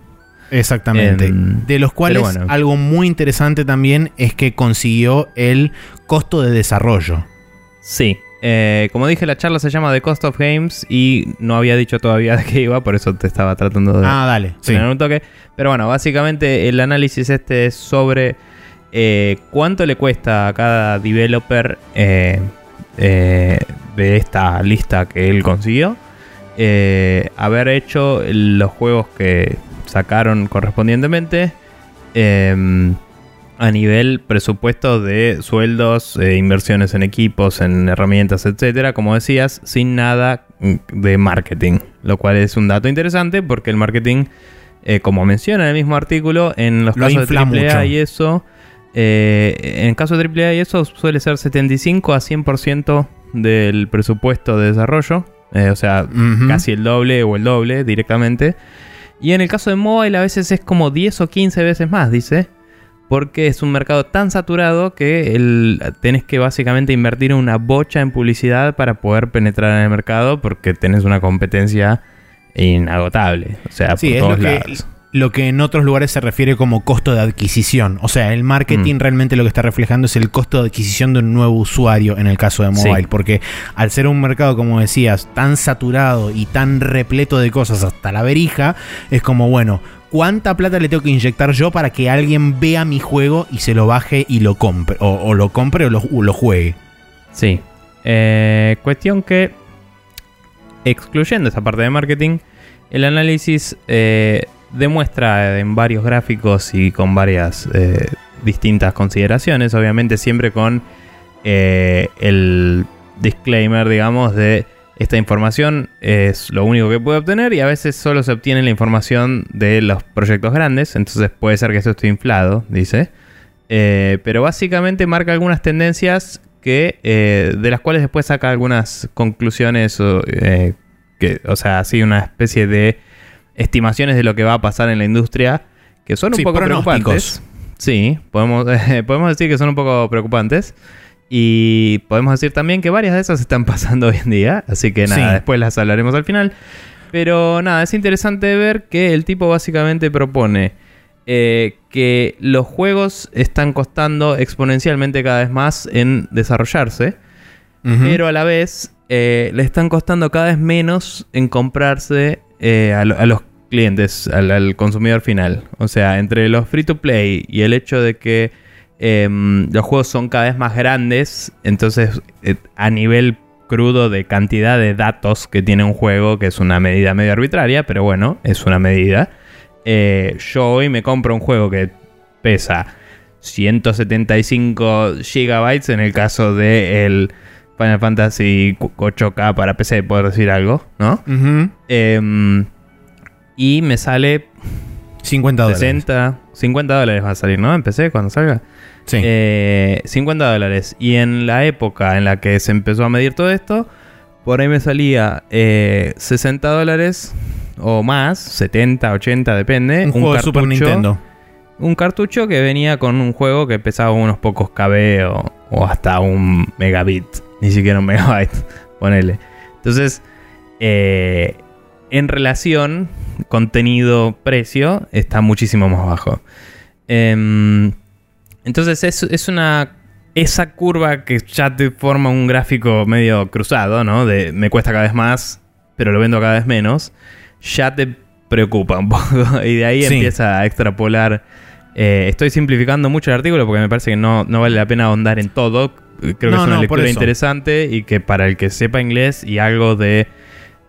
Exactamente. Em, de los cuales algo muy interesante también es que consiguió el costo de desarrollo. Sí. Eh, como dije, la charla se llama The Cost of Games y no había dicho todavía de qué iba, por eso te estaba tratando de... Ah, dale. Sí. Un toque. Pero bueno, básicamente el análisis este es sobre eh, cuánto le cuesta a cada developer eh, de esta lista que él consiguió haber hecho los juegos que sacaron correspondientemente. Em, a nivel presupuesto de sueldos, eh, inversiones en equipos, en herramientas, etcétera, como decías, sin nada de marketing. Lo cual es un dato interesante porque el marketing, eh, como menciona en el mismo artículo, en los casos de AAA y eso, eh, en el caso de AAA y eso suele ser 75 a 100% del presupuesto de desarrollo. o sea, casi el doble o el doble directamente. Y en el caso de mobile a veces es como 10 o 15 veces más, dice. Porque es un mercado tan saturado que el, tenés que básicamente invertir una bocha en publicidad para poder penetrar en el mercado porque tenés una competencia inagotable. O sea, por todos lados lo que en otros lugares se refiere como costo de adquisición. O sea, el marketing mm. realmente lo que está reflejando es el costo de adquisición de un nuevo usuario en el caso de mobile. Porque al ser un mercado, como decías, tan saturado y tan repleto de cosas hasta la verija, es como, bueno, ¿cuánta plata le tengo que inyectar yo para que alguien vea mi juego y se lo baje y lo compre? O, lo compre o lo, juegue. Sí. Eh, cuestión que, excluyendo esa parte de marketing, el análisis... Eh, demuestra en varios gráficos y con varias eh, distintas consideraciones, obviamente siempre con el disclaimer, digamos, de esta información es lo único que puede obtener y a veces solo se obtiene la información de los proyectos grandes, entonces puede ser que esto esté inflado, dice. Eh, pero básicamente marca algunas tendencias que de las cuales después saca algunas conclusiones o, que, o sea, así una especie de estimaciones de lo que va a pasar en la industria que son un poco preocupantes. Sí, podemos, podemos decir que son un poco preocupantes. Y podemos decir también que varias de esas están pasando hoy en día. Así que nada, después las hablaremos al final. Pero nada, es interesante ver que el tipo básicamente propone eh, que los juegos están costando exponencialmente cada vez más en desarrollarse. Pero a la vez eh, le están costando cada vez menos en comprarse eh, a, los clientes, al, consumidor final. O sea, entre los free to play y el hecho de que em, los juegos son cada vez más grandes, entonces eh, a nivel crudo de cantidad de datos que tiene un juego, que es una medida medio arbitraria, pero bueno, es una medida. Eh, yo hoy me compro un juego que pesa 175 gigabytes en el caso de el Final Fantasy 8K para PC, por decir algo, ¿no? Em, y me sale 50 dólares. 60, 50 dólares va a salir, ¿no? En PC cuando salga. Sí. 50 eh, dólares. Y en la época en la que se empezó a medir todo esto, por ahí me salía 60 eh, dólares o más, 70, 80, depende. Un, juego de Super Nintendo. Un cartucho que venía con un juego que pesaba unos pocos KB o, o hasta un megabit ni siquiera un megabyte, ponele. Entonces, eh, en relación contenido-precio, está muchísimo más bajo. Em, entonces, es, una esa curva que ya te forma un gráfico medio cruzado, ¿no? De me cuesta cada vez más, pero lo vendo cada vez menos, ya te preocupa un poco. y de ahí empieza a extrapolar. Eh, estoy simplificando mucho el artículo porque me parece que no, no vale la pena ahondar en todo. Creo que es una lectura interesante y que para el que sepa inglés y algo de.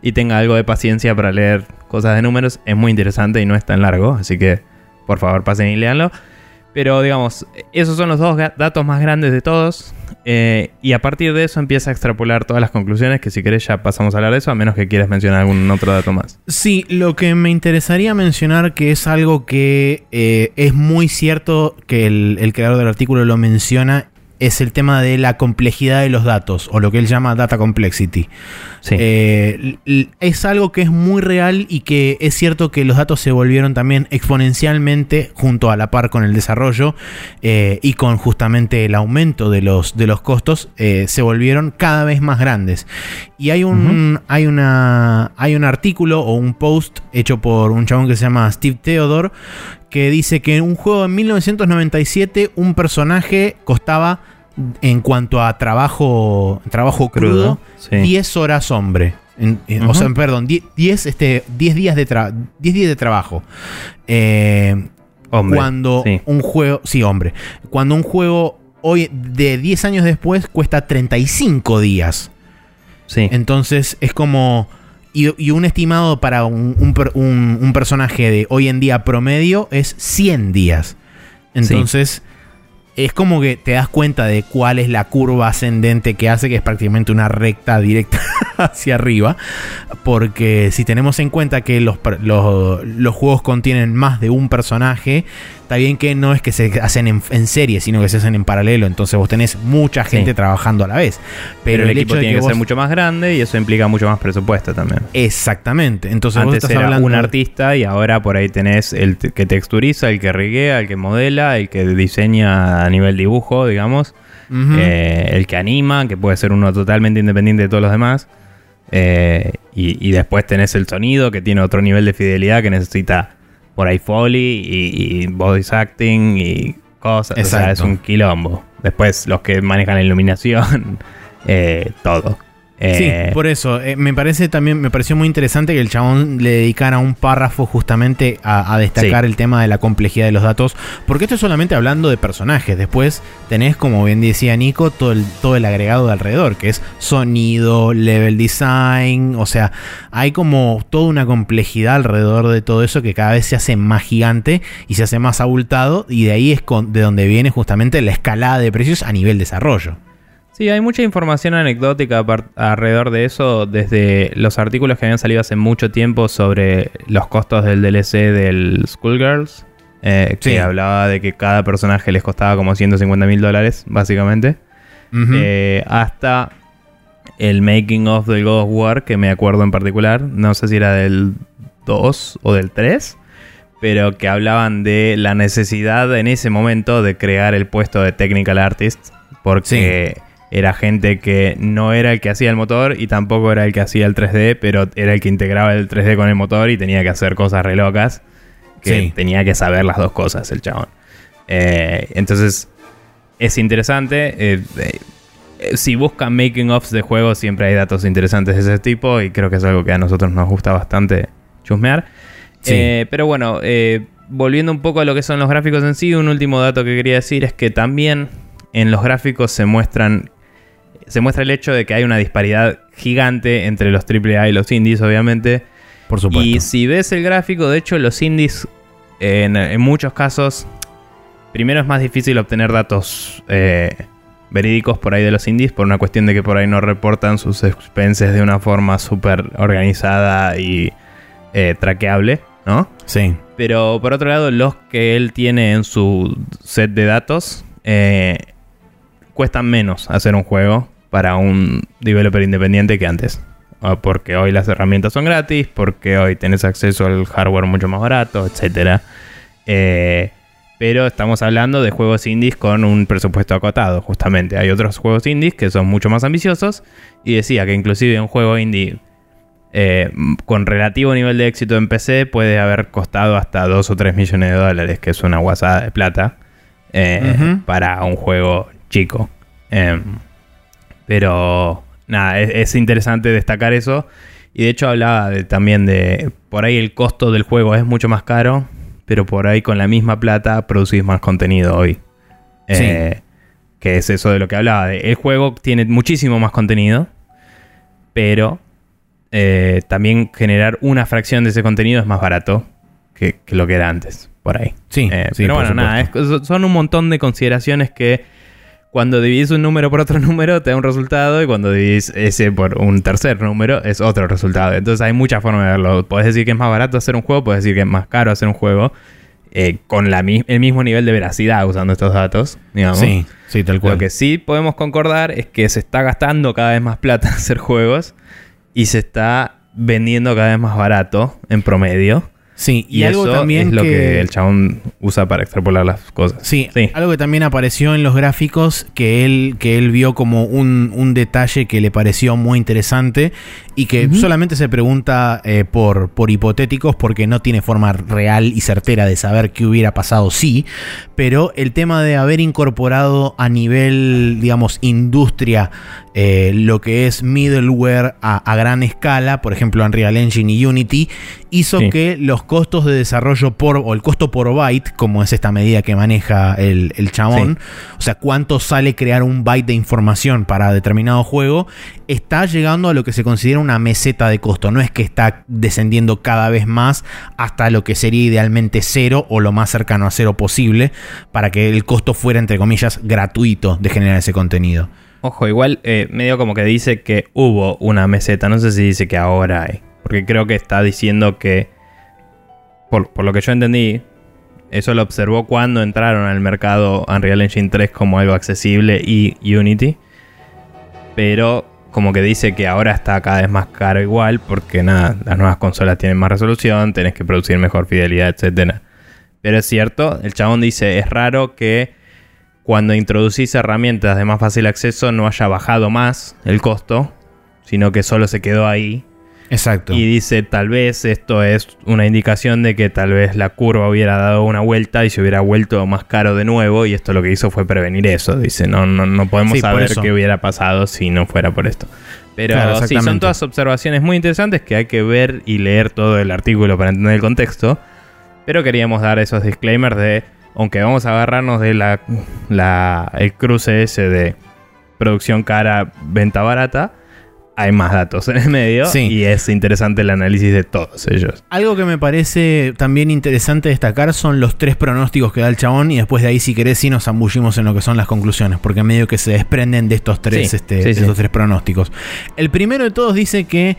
Y tenga algo de paciencia para leer cosas de números, es muy interesante y no es tan largo. Así que, por favor, pasen y leanlo. Pero digamos, esos son los dos datos más grandes de todos. Eh, y a partir de eso empieza a extrapolar todas las conclusiones que si querés ya pasamos a hablar de eso, a menos que quieras mencionar algún otro dato más. Sí, lo que me interesaría mencionar que es algo que eh, es muy cierto que el, el creador del artículo lo menciona es el tema de la complejidad de los datos, o lo que él llama data complexity. Eh, es algo que es muy real y que es cierto que los datos se volvieron también exponencialmente junto a la par con el desarrollo eh, y con justamente el aumento de los, de los costos, eh, se volvieron cada vez más grandes. Y hay un, hay, una, hay un artículo o un post hecho por un chabón que se llama Steve Theodore que dice que en un juego en 1997 un personaje costaba en cuanto a trabajo, trabajo crudo, 10 horas hombre. O sea, perdón, 10, este, días, de días de trabajo. Eh, hombre, cuando un juego, sí, hombre, cuando un juego hoy de 10 años después cuesta 35 días. Sí. Entonces es como y, un estimado para un, personaje de hoy en día promedio es 100 días. Entonces, es como que te das cuenta de cuál es la curva ascendente que hace, que es prácticamente una recta directa hacia arriba. Porque si tenemos en cuenta que los, los, juegos contienen más de un personaje, está bien que no es que se hacen en, serie, sino que se hacen en paralelo. Entonces vos tenés mucha gente trabajando a la vez. Pero, el, equipo tiene que, ser mucho más grande y eso implica mucho más presupuesto también. Exactamente. Entonces Antes vos estás era hablando... un artista y ahora por ahí tenés el que texturiza, el que riguea, el que modela, el que diseña a nivel dibujo, digamos. Eh, el que anima, que puede ser uno totalmente independiente de todos los demás. Eh, y, después tenés el sonido, que tiene otro nivel de fidelidad que necesita por ahí Foley y, voice acting y cosas. O sea, es un quilombo. Después los que manejan la iluminación, eh, todo sí, eh, por eso. Eh, me parece también, me pareció muy interesante que el chabón le dedicara un párrafo justamente a, destacar el tema de la complejidad de los datos. Porque esto es solamente hablando de personajes. Después tenés, como bien decía Nico, todo el, todo el agregado de alrededor, que es sonido, level design. O sea, hay como toda una complejidad alrededor de todo eso que cada vez se hace más gigante y se hace más abultado. Y de ahí es de donde viene justamente la escalada de precios a nivel desarrollo. Sí, hay mucha información anecdótica alrededor de eso, desde los artículos que habían salido hace mucho tiempo sobre los costos del DLC del Schoolgirls, eh, que hablaba de que cada personaje les costaba como 150 mil dólares, básicamente, eh, hasta el making of del God of War, que me acuerdo en particular, no sé si era del 2 o del 3, pero que hablaban de la necesidad en ese momento de crear el puesto de Technical Artist, porque era gente que no era el que hacía el motor y tampoco era el que hacía el 3D, pero era el que integraba el 3D con el motor y tenía que hacer cosas re locas. Que tenía que saber las dos cosas el chabón. Eh, entonces, es interesante. Eh, eh, si buscan making offs de juegos, siempre hay datos interesantes de ese tipo y creo que es algo que a nosotros nos gusta bastante chusmear. pero bueno, volviendo un poco a lo que son los gráficos en sí, un último dato que quería decir es que también en los gráficos se muestran se muestra el hecho de que hay una disparidad gigante entre los AAA y los indies, obviamente. Por supuesto. Y si ves el gráfico, de hecho, los indies, en, muchos casos, primero es más difícil obtener datos eh, verídicos por ahí de los indies, por una cuestión de que por ahí no reportan sus expenses de una forma súper organizada y eh, traqueable, ¿no? Sí. Pero por otro lado, los que él tiene en su set de datos eh, cuestan menos hacer un juego para un developer independiente que antes. Porque hoy las herramientas son gratis, porque hoy tenés acceso al hardware mucho más barato, etc. Eh, pero estamos hablando de juegos indies con un presupuesto acotado, justamente. Hay otros juegos indies que son mucho más ambiciosos. Y decía que inclusive un juego indie eh, con relativo nivel de éxito en PC puede haber costado hasta 2 o 3 millones de dólares, que es una guasada de plata, eh, para un juego chico. Em, pero nada, es, es interesante destacar eso. Y de hecho hablaba de- también de, por ahí el costo del juego es mucho más caro, pero por ahí con la misma plata producís más contenido hoy. Eh, que es eso de lo que hablaba. el juego tiene muchísimo más contenido, pero eh, también generar una fracción de ese contenido es más barato que, que lo que era antes, por ahí. Sí, Eh, sí, pero bueno, nada, es- son un montón de consideraciones que cuando dividís un número por otro número te da un resultado y cuando dividís ese por un tercer número es otro resultado. Entonces hay muchas formas de verlo. Puedes decir que es más barato hacer un juego, puedes decir que es más caro hacer un juego eh, con la el mismo nivel de veracidad usando estos datos, digamos. Sí, sí, tal cual. Lo que sí podemos concordar es que se está gastando cada vez más plata en hacer juegos y se está vendiendo cada vez más barato en promedio. Sí, y, Y, algo eso también es lo que... que el chabón usa para extrapolar las cosas. Sí, Sí. algo que también apareció en los gráficos que él, que él vio como un, un detalle que le pareció muy interesante y que solamente se pregunta eh, por, por hipotéticos porque no tiene forma real y certera de saber qué hubiera pasado sí, pero el tema de haber incorporado a nivel, digamos, industria eh, lo que es middleware a, a gran escala, por ejemplo Unreal Engine y Unity, hizo Sí. que los costos de desarrollo por, o el costo por byte, como es esta medida que maneja el, el chabón, o sea, cuánto sale crear un byte de información para determinado juego, está llegando a lo que se considera una meseta de costo. No es que está descendiendo cada vez más hasta lo que sería idealmente cero o lo más cercano a cero posible para que el costo fuera, entre comillas, gratuito de generar ese contenido. Ojo, igual eh, medio como que dice que hubo una meseta. No sé si dice que ahora hay. Porque creo que está diciendo que, por, por lo que yo entendí, eso lo observó cuando entraron al mercado Unreal Engine 3 como algo accesible y Unity. Pero como que dice que ahora está cada vez más caro igual porque nada, las nuevas consolas tienen más resolución, tenés que producir mejor fidelidad, etcétera. Pero es cierto, el chabón dice, es raro que cuando introducís herramientas de más fácil acceso no haya bajado más el costo, sino que solo se quedó ahí. Exacto. Y dice, tal vez esto es una indicación de que tal vez la curva hubiera dado una vuelta y se hubiera vuelto más caro de nuevo y esto lo que hizo fue prevenir eso. Dice, no, no, no podemos Sí, saber qué hubiera pasado si no fuera por esto. Pero Claro, sí, son todas observaciones muy interesantes que hay que ver y leer todo el artículo para entender el contexto. Pero queríamos dar esos disclaimers de, aunque vamos a agarrarnos de la, la- el cruce ese de producción cara, venta barata, hay más datos en el medio Sí. y es interesante el análisis de todos ellos. Algo que me parece también interesante destacar son los tres pronósticos que da el chabón y después de ahí si querés sí nos zambullimos en lo que son las conclusiones porque medio que se desprenden de estos tres, Sí, este, sí, de estos tres pronósticos. El primero de todos dice que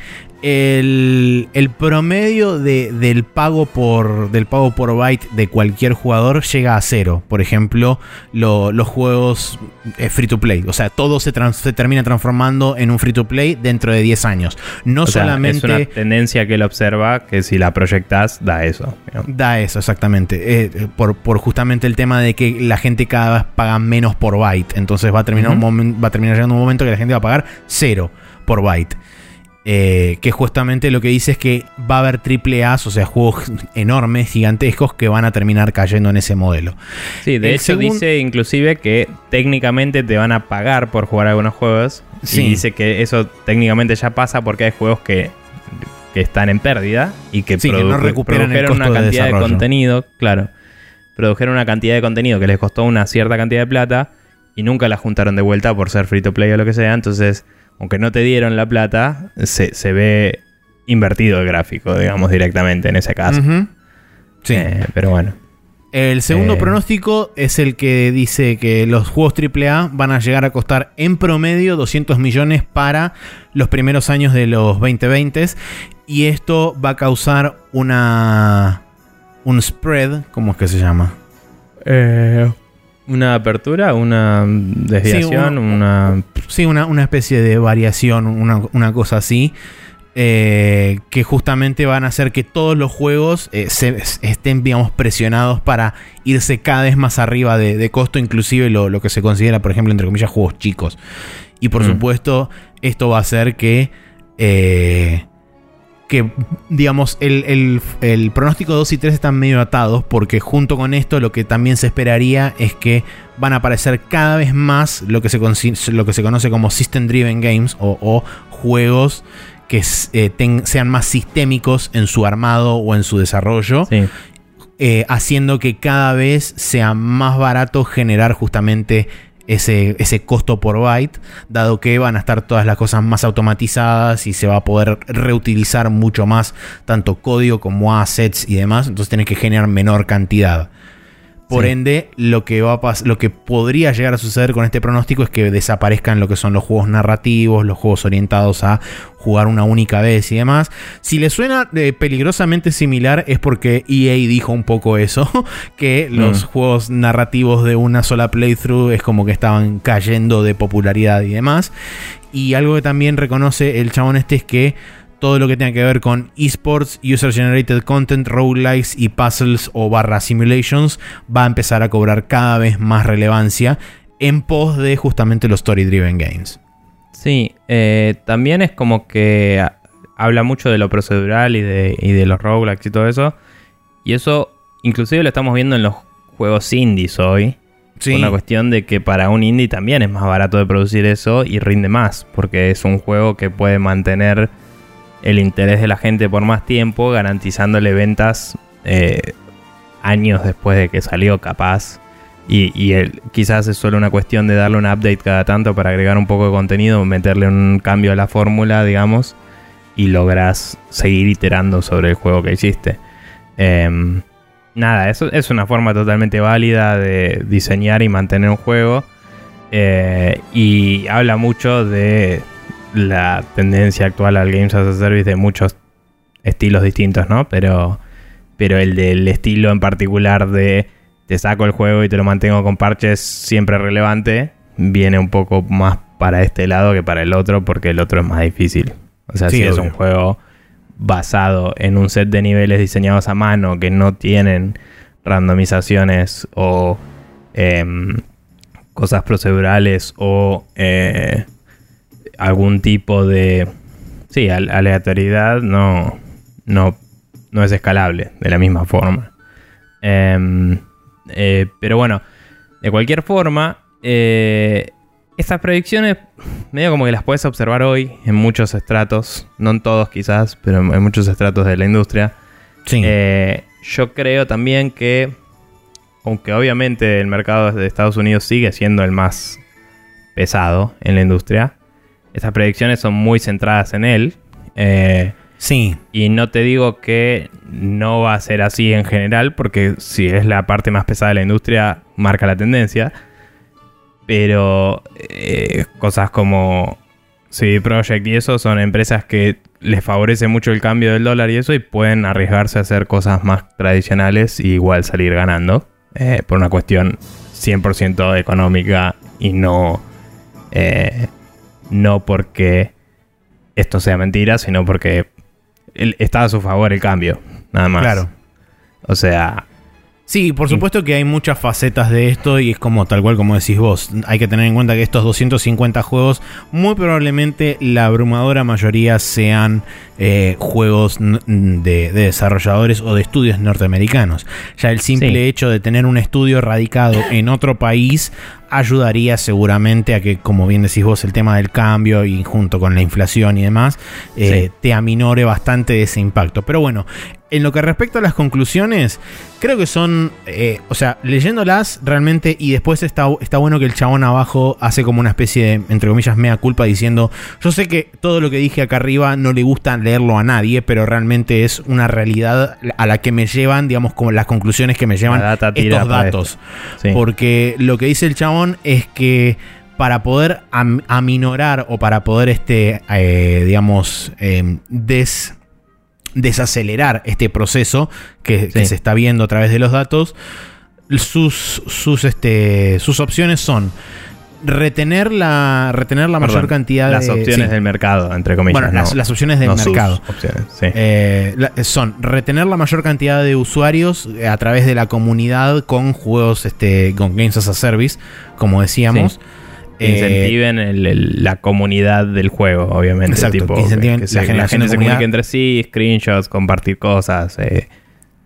el, el promedio de- del, pago por, del pago por byte de cualquier jugador llega a cero. Por ejemplo, lo- los juegos eh, free to play. O sea, todo se, trans- se termina transformando en un free to play dentro de 10 años. No O sea, solamente... es una tendencia que él observa que si la proyectas da eso. Da eso, exactamente. Eh, por, por justamente el tema de que la gente cada vez paga menos por byte. Entonces va a terminar, un momen- va a terminar llegando un momento que la gente va a pagar cero por byte. Eh, que justamente lo que dice es que va a haber triple A, o sea, juegos enormes, gigantescos, que van a terminar cayendo en ese modelo. Sí, de El hecho segun- dice inclusive que técnicamente te van a pagar por jugar algunos juegos. Sí. Y dice que eso técnicamente ya pasa porque hay juegos que, que están en pérdida y que, Sí, que no recuperan produjeron una costo cantidad de, contenido. Claro. Produjeron una cantidad de contenido que les costó una cierta cantidad de plata y nunca la juntaron de vuelta por ser free to play o lo que sea. Entonces, aunque no te dieron la plata, se, se ve invertido el gráfico, digamos, directamente en ese caso. Sí. Eh, pero bueno. El segundo Eh. pronóstico es el que dice que los juegos AAA van a llegar a costar en promedio 200 millones para los primeros años de los 2020 y esto va a causar una un spread, ¿cómo es que se llama? Eh, una apertura, una desviación, Sí, una... Sí, una, una especie de variación, una, una cosa así. eh, que justamente van a hacer que todos los juegos eh, se, estén, digamos, presionados para irse cada vez más arriba de, de costo, inclusive lo, lo que se considera, por ejemplo, entre comillas, juegos chicos. Y por Mm. supuesto, esto va a hacer que eh, que, digamos, el, el, pronóstico 2 y 3 están medio atados porque junto con esto lo que también se esperaría es que van a aparecer cada vez más lo que se, lo que se conoce como System Driven Games o, juegos que eh, sean más sistémicos en su armado o en su desarrollo. Eh, haciendo que cada vez sea más barato generar justamente ese, ese, costo por byte, dado que van a estar todas las cosas más automatizadas y se va a poder reutilizar mucho más tanto código como assets y demás, entonces tienes que generar menor cantidad. Por ende, lo que, va a lo que podría llegar a suceder con este pronóstico es que desaparezcan lo que son los juegos narrativos, los juegos orientados a jugar una única vez y demás. Si le suena eh, peligrosamente similar es porque EA dijo un poco eso, que los mm. juegos narrativos de una sola playthrough es como que estaban cayendo de popularidad y demás. Y algo que también reconoce el chabón este es que todo lo que tenga que ver con esports, user generated content, roguelikes y puzzles o barra simulations va a empezar a cobrar cada vez más relevancia en pos de justamente los story driven games. Sí, eh, también es como que habla mucho de lo procedural y de, y de los roguelikes y todo eso. Y eso inclusive lo estamos viendo en los juegos indies hoy. Sí. Una cuestión de que para un indie también es más barato de producir eso y rinde más, porque es un juego que puede mantener el interés de la gente por más tiempo, garantizándole ventas eh, años después de que salió capaz. Y, quizás es solo una cuestión de darle un update cada tanto para agregar un poco de contenido, meterle un cambio a la fórmula, digamos, y logras seguir iterando sobre el juego que hiciste. Em, nada, eso es una forma totalmente válida de diseñar y mantener un juego. Eh, y habla mucho de la tendencia actual al Games as a Service de muchos estilos distintos, ¿no? Pero, pero el del estilo en particular de te saco el juego y te lo mantengo con parches siempre relevante, viene un poco más para este lado que para el otro, porque el otro es más difícil. O sea, si es un juego basado en un set de niveles diseñados a mano que no tienen randomizaciones o em, cosas procedurales o eh, algún tipo de sí, aleatoriedad no, no, no es escalable de la misma forma. Em, eh, pero bueno, de cualquier forma, eh, estas predicciones medio como que las puedes observar hoy en muchos estratos, no en todos quizás, pero en muchos estratos de la industria. Eh, yo creo también que, aunque obviamente el mercado de Estados Unidos sigue siendo el más pesado en la industria, estas predicciones son muy centradas en él. Eh, sí. Y no te digo que no va a ser así en general, porque si es la parte más pesada de la industria, marca la tendencia. Pero eh, cosas como CD Projekt y eso son empresas que les favorece mucho el cambio del dólar y eso, y pueden arriesgarse a hacer cosas más tradicionales y igual salir ganando. Eh, por una cuestión 100% económica y no no porque esto sea mentira, sino porque está a su favor el cambio, nada más. Claro. O sea... Sí, por supuesto que hay muchas facetas de esto y es como tal cual como decís vos. Hay que tener en cuenta que estos 250 juegos, muy probablemente la abrumadora mayoría sean eh, juegos de, desarrolladores o de estudios norteamericanos. Ya el simple hecho de tener un estudio radicado en otro país ayudaría seguramente a que, como bien decís vos, el tema del cambio y junto con la inflación y demás, eh, te aminore bastante ese impacto. Pero bueno, en lo que respecta a las conclusiones, creo que son, eh, o sea, leyéndolas realmente y después está, está bueno que el chabón abajo hace como una especie de, entre comillas, mea culpa diciendo, yo sé que todo lo que dije acá arriba no le gusta leerlo a nadie, pero realmente es una realidad a la que me llevan, digamos, como las conclusiones que me llevan estos datos. Porque lo que dice el chabón es que para poder aminorar o para poder, este, eh, digamos, em, desacelerar este proceso que, se está viendo a través de los datos, sus, sus, este, sus opciones son retener la, retener la mayor cantidad de. Las opciones del mercado, entre comillas. Bueno, las, opciones del mercado. Eh, son retener la mayor cantidad de usuarios eh, a través de la comunidad con juegos, este, con Games as a Service, como decíamos. Que incentiven el- el- la comunidad del juego, obviamente. Exacto, tipo, que incentiven que se- la la gente de se comunique entre sí, screenshots, compartir cosas, eh, eh,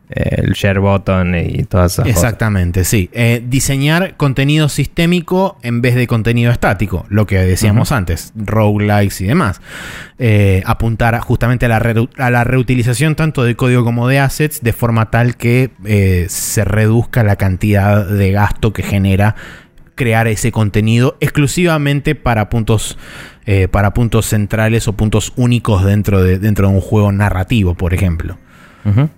el share button y todas esas cosas. Exactamente, sí. Eh, diseñar contenido sistémico en vez de contenido estático, lo que decíamos antes, roguelikes y demás. Eh, apuntar justamente a la, a la reutilización tanto de código como de assets de forma tal que eh, se reduzca la cantidad de gasto que genera crear ese contenido exclusivamente para puntos eh, para puntos centrales o puntos únicos dentro de, dentro de un juego narrativo, por ejemplo Ujú.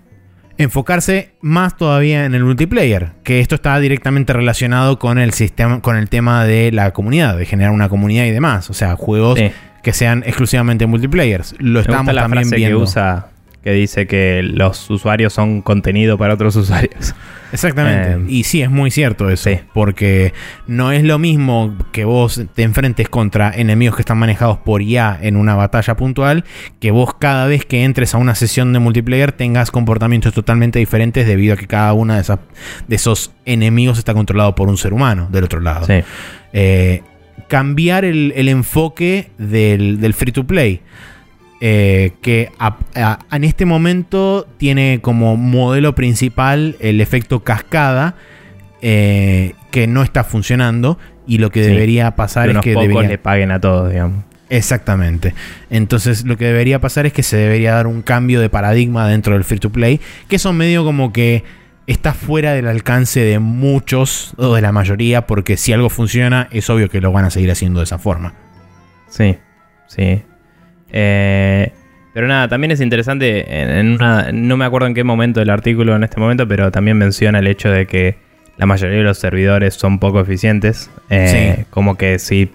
Enfocarse más todavía en el multiplayer, que esto está directamente relacionado con el sistema, con el tema de la comunidad, de generar una comunidad y demás, o sea, juegos Sí. que sean exclusivamente multiplayers. Lo Me estamos gusta la también frase viendo. que usa que dice que los usuarios son contenido para otros usuarios. Exactamente. Eh, y sí, es muy cierto eso. sí. Porque no es lo mismo que vos te enfrentes contra enemigos que están manejados por IA en una batalla puntual, que vos cada vez que entres a una sesión de multiplayer tengas comportamientos totalmente diferentes debido a que cada uno de, esas- de esos enemigos está controlado por un ser humano del otro lado. Sí. Eh, cambiar el, el enfoque del, del free to play. Eh, que a- a- en este momento tiene como modelo principal el efecto cascada eh, que no está funcionando y lo que Sí, debería pasar es que pocos debería le paguen a todos, digamos. exactamente entonces lo que debería pasar es que se debería dar un cambio de paradigma dentro del free to play que eso medio como que está fuera del alcance de muchos o de la mayoría porque si algo funciona es obvio que lo van a seguir haciendo de esa forma Sí, sí. Eh, pero nada, también es interesante, en, una, no me acuerdo en qué momento del artículo en este momento, pero también menciona el hecho de que la mayoría de los servidores son poco eficientes. Eh, Sí. Como que si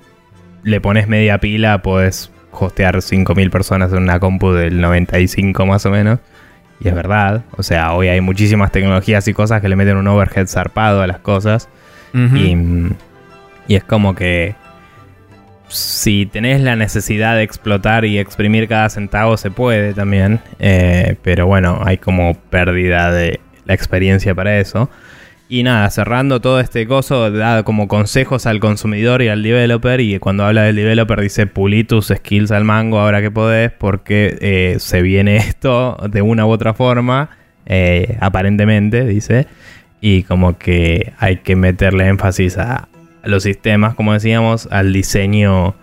le pones media pila, puedes hostear 5.000 personas en una compu del 95 más o menos. Y es verdad, o sea, hoy hay muchísimas tecnologías y cosas que le meten un overhead zarpado a las cosas. Y, y es como que si tenés la necesidad de explotar y exprimir cada centavo se puede también. eh, pero bueno, hay como pérdida de la experiencia para eso. Y nada, cerrando todo este coso, da como consejos al consumidor y al developer. Y cuando habla del developer dice pulí tus skills al mango ahora que podés, porque eh, se viene esto de una u otra forma, eh, aparentemente, dice. Y como que hay que meterle énfasis a, a los sistemas, como decíamos, al diseño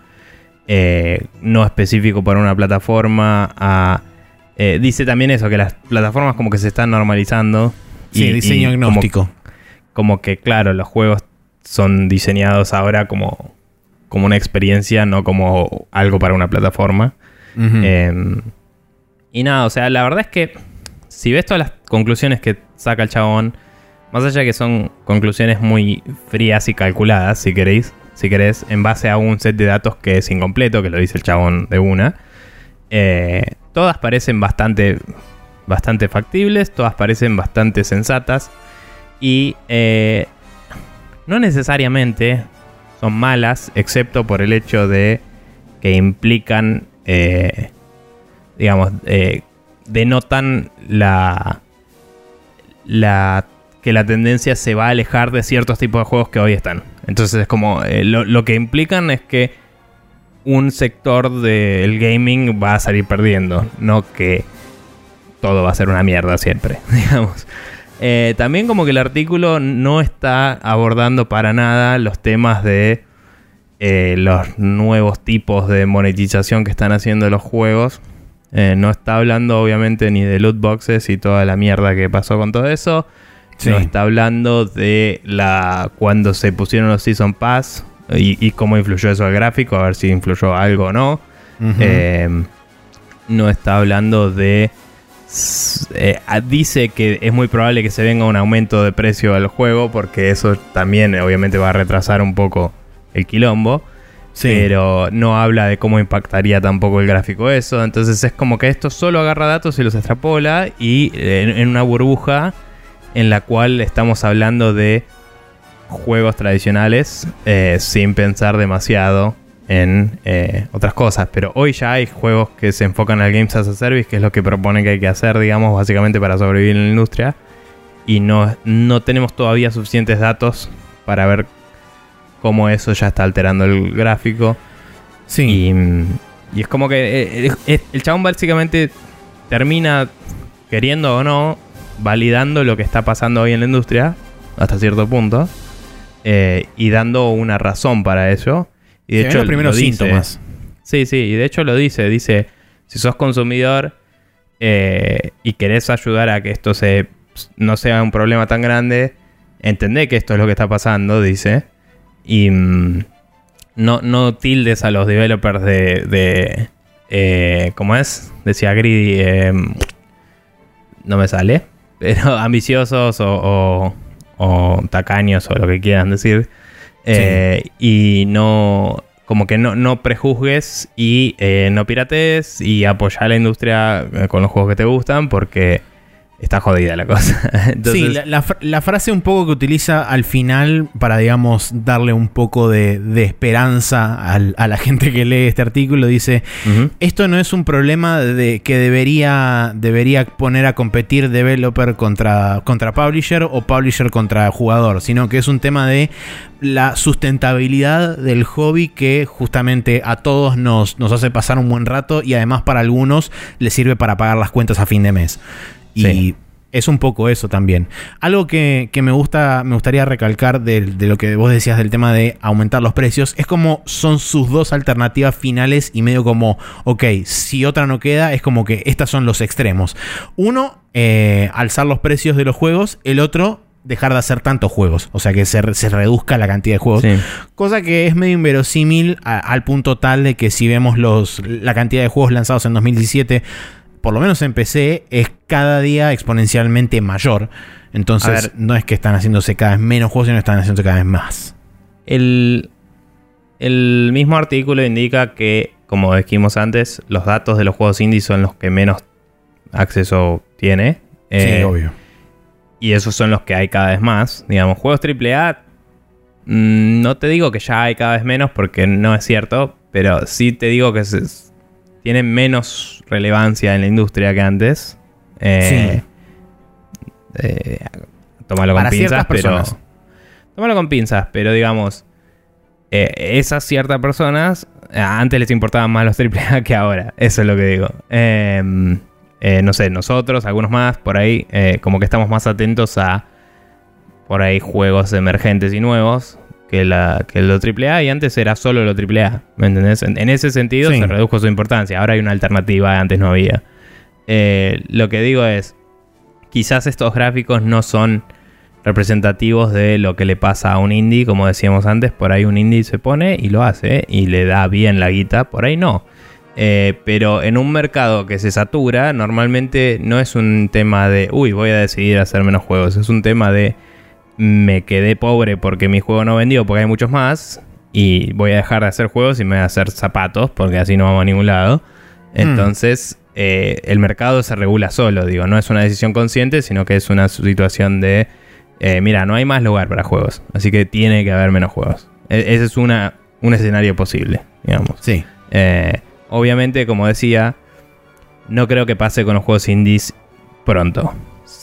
eh, no específico para una plataforma. A, eh, dice también eso, que las plataformas como que se están normalizando. sí y- diseño y agnóstico como que, claro, los juegos son diseñados ahora como, como una experiencia, no como algo para una plataforma. Eh, y nada, o sea, la verdad es que si ves todas las conclusiones que saca el chabón, más allá de que son conclusiones muy frías y calculadas, si queréis, si querés, en base a un set de datos que es incompleto, que lo dice el chabón de una, eh, todas parecen bastante, bastante factibles, todas parecen bastante sensatas y eh, no necesariamente son malas, excepto por el hecho de que implican, eh, digamos, denotan la, la que la tendencia se va a alejar de ciertos tipos de juegos que hoy están. Entonces es como, eh, lo, que implican es que un sector del gaming va a salir perdiendo, no que todo va a ser una mierda siempre, digamos. Eh, también como que el artículo no está abordando para nada los temas de eh, los nuevos tipos de monetización que están haciendo los juegos. No está hablando obviamente ni de loot boxes y toda la mierda que pasó con todo eso. Sí. No está hablando de la cuando se pusieron los Season Pass y, y cómo influyó eso al gráfico, a ver si influyó algo o no. Eh, no está hablando de... eh, ah, dice que es muy probable que se venga un aumento de precio al juego porque eso también obviamente va a retrasar un poco el quilombo. Sí. Pero no habla de cómo impactaría tampoco el gráfico eso. Entonces es como que esto solo agarra datos y los extrapola y eh, en, en una burbuja en la cual estamos hablando de juegos tradicionales eh, sin pensar demasiado en eh, otras cosas. Pero hoy ya hay juegos que se enfocan al Games as a Service, que es lo que propone que hay que hacer, digamos, básicamente para sobrevivir en la industria. Y no, no tenemos todavía suficientes datos para ver cómo eso ya está alterando el gráfico. Sí. Y, y es como que eh, eh, eh, el chabón básicamente termina, queriendo o no, validando lo que está pasando hoy en la industria, hasta cierto punto, eh, y dando una razón para ello. Y de Se hecho, los primeros lo dice. síntomas. Sí, sí, y de hecho lo dice, dice, si sos consumidor eh, y querés ayudar a que esto se, no sea un problema tan grande, entendé que esto es lo que está pasando, dice, y mm, no, no tildes a los developers de, de eh, ¿cómo es? Decía Greedy, eh, no me sale, pero ambiciosos o, o- o tacaños o lo que quieran decir. Eh, Y no, como que no, no prejuzgues y eh, no piratees y apoyar a la industria eh, con los juegos que te gustan porque está jodida la cosa. Entonces, sí, la, la fr- la frase un poco que utiliza al final para, digamos, darle un poco de, de esperanza al- a la gente que lee este artículo, dice, esto no es un problema de que debería, debería poner a competir developer contra, contra publisher o publisher contra jugador, sino que es un tema de la sustentabilidad del hobby que justamente a todos nos, nos hace pasar un buen rato y además para algunos les sirve para pagar las cuentas a fin de mes. Y es un poco eso también. Algo que, que me gusta, me gustaría recalcar de, de lo que vos decías del tema de aumentar los precios, es como son sus dos alternativas finales y medio como, ok, si otra no queda, es como que estas son los extremos. Uno, eh, alzar los precios de los juegos, el otro, dejar de hacer tantos juegos, o sea que se, se reduzca la cantidad de juegos. sí. Cosa que es medio inverosímil a- al punto tal de que si vemos los, la cantidad de juegos lanzados en 2017, por lo menos en PC, es cada día exponencialmente mayor. Entonces, ver. no es que están haciéndose cada vez menos juegos, sino que están haciéndose cada vez más. El, el mismo artículo indica que, como dijimos antes, los datos de los juegos indie son los que menos acceso tiene. sí, Eh, obvio. Y esos son los que hay cada vez más. Digamos, juegos AAA, mm, no te digo que ya hay cada vez menos porque no es cierto, pero sí te digo que se- tienen menos relevancia en la industria que antes. Eh, eh, tómalo con Para pinzas, pero. personas. Tómalo con pinzas, pero digamos. eh, esas ciertas personas eh, antes les importaban más los AAA que ahora. Eso es lo que digo. Eh, no sé, nosotros, algunos más, por ahí, como que estamos más atentos a por ahí juegos emergentes y nuevos que, la, que lo AAA y antes era solo lo AAA, ¿me entendés? En, en ese sentido Sí. se redujo su importancia, ahora hay una alternativa, antes no había. Eh, lo que digo es, quizás estos gráficos no son representativos de lo que le pasa a un indie, como decíamos antes, por ahí un indie se pone y lo hace y le da bien la guita, por ahí no. Eh, pero en un mercado que se satura, normalmente no es un tema de, uy, voy a decidir hacer menos juegos, es un tema de, me quedé pobre porque mi juego no vendió, porque hay muchos más, y voy a dejar de hacer juegos y me voy a hacer zapatos, porque así no vamos a ningún lado. Entonces, eh, el mercado se regula solo, digo, no es una decisión consciente, sino que es una situación de, eh, mira, no hay más lugar para juegos, así que tiene que haber menos juegos. E- ese es una, un escenario posible, digamos. Sí. Eh, obviamente, como decía, no creo que pase con los juegos indies pronto.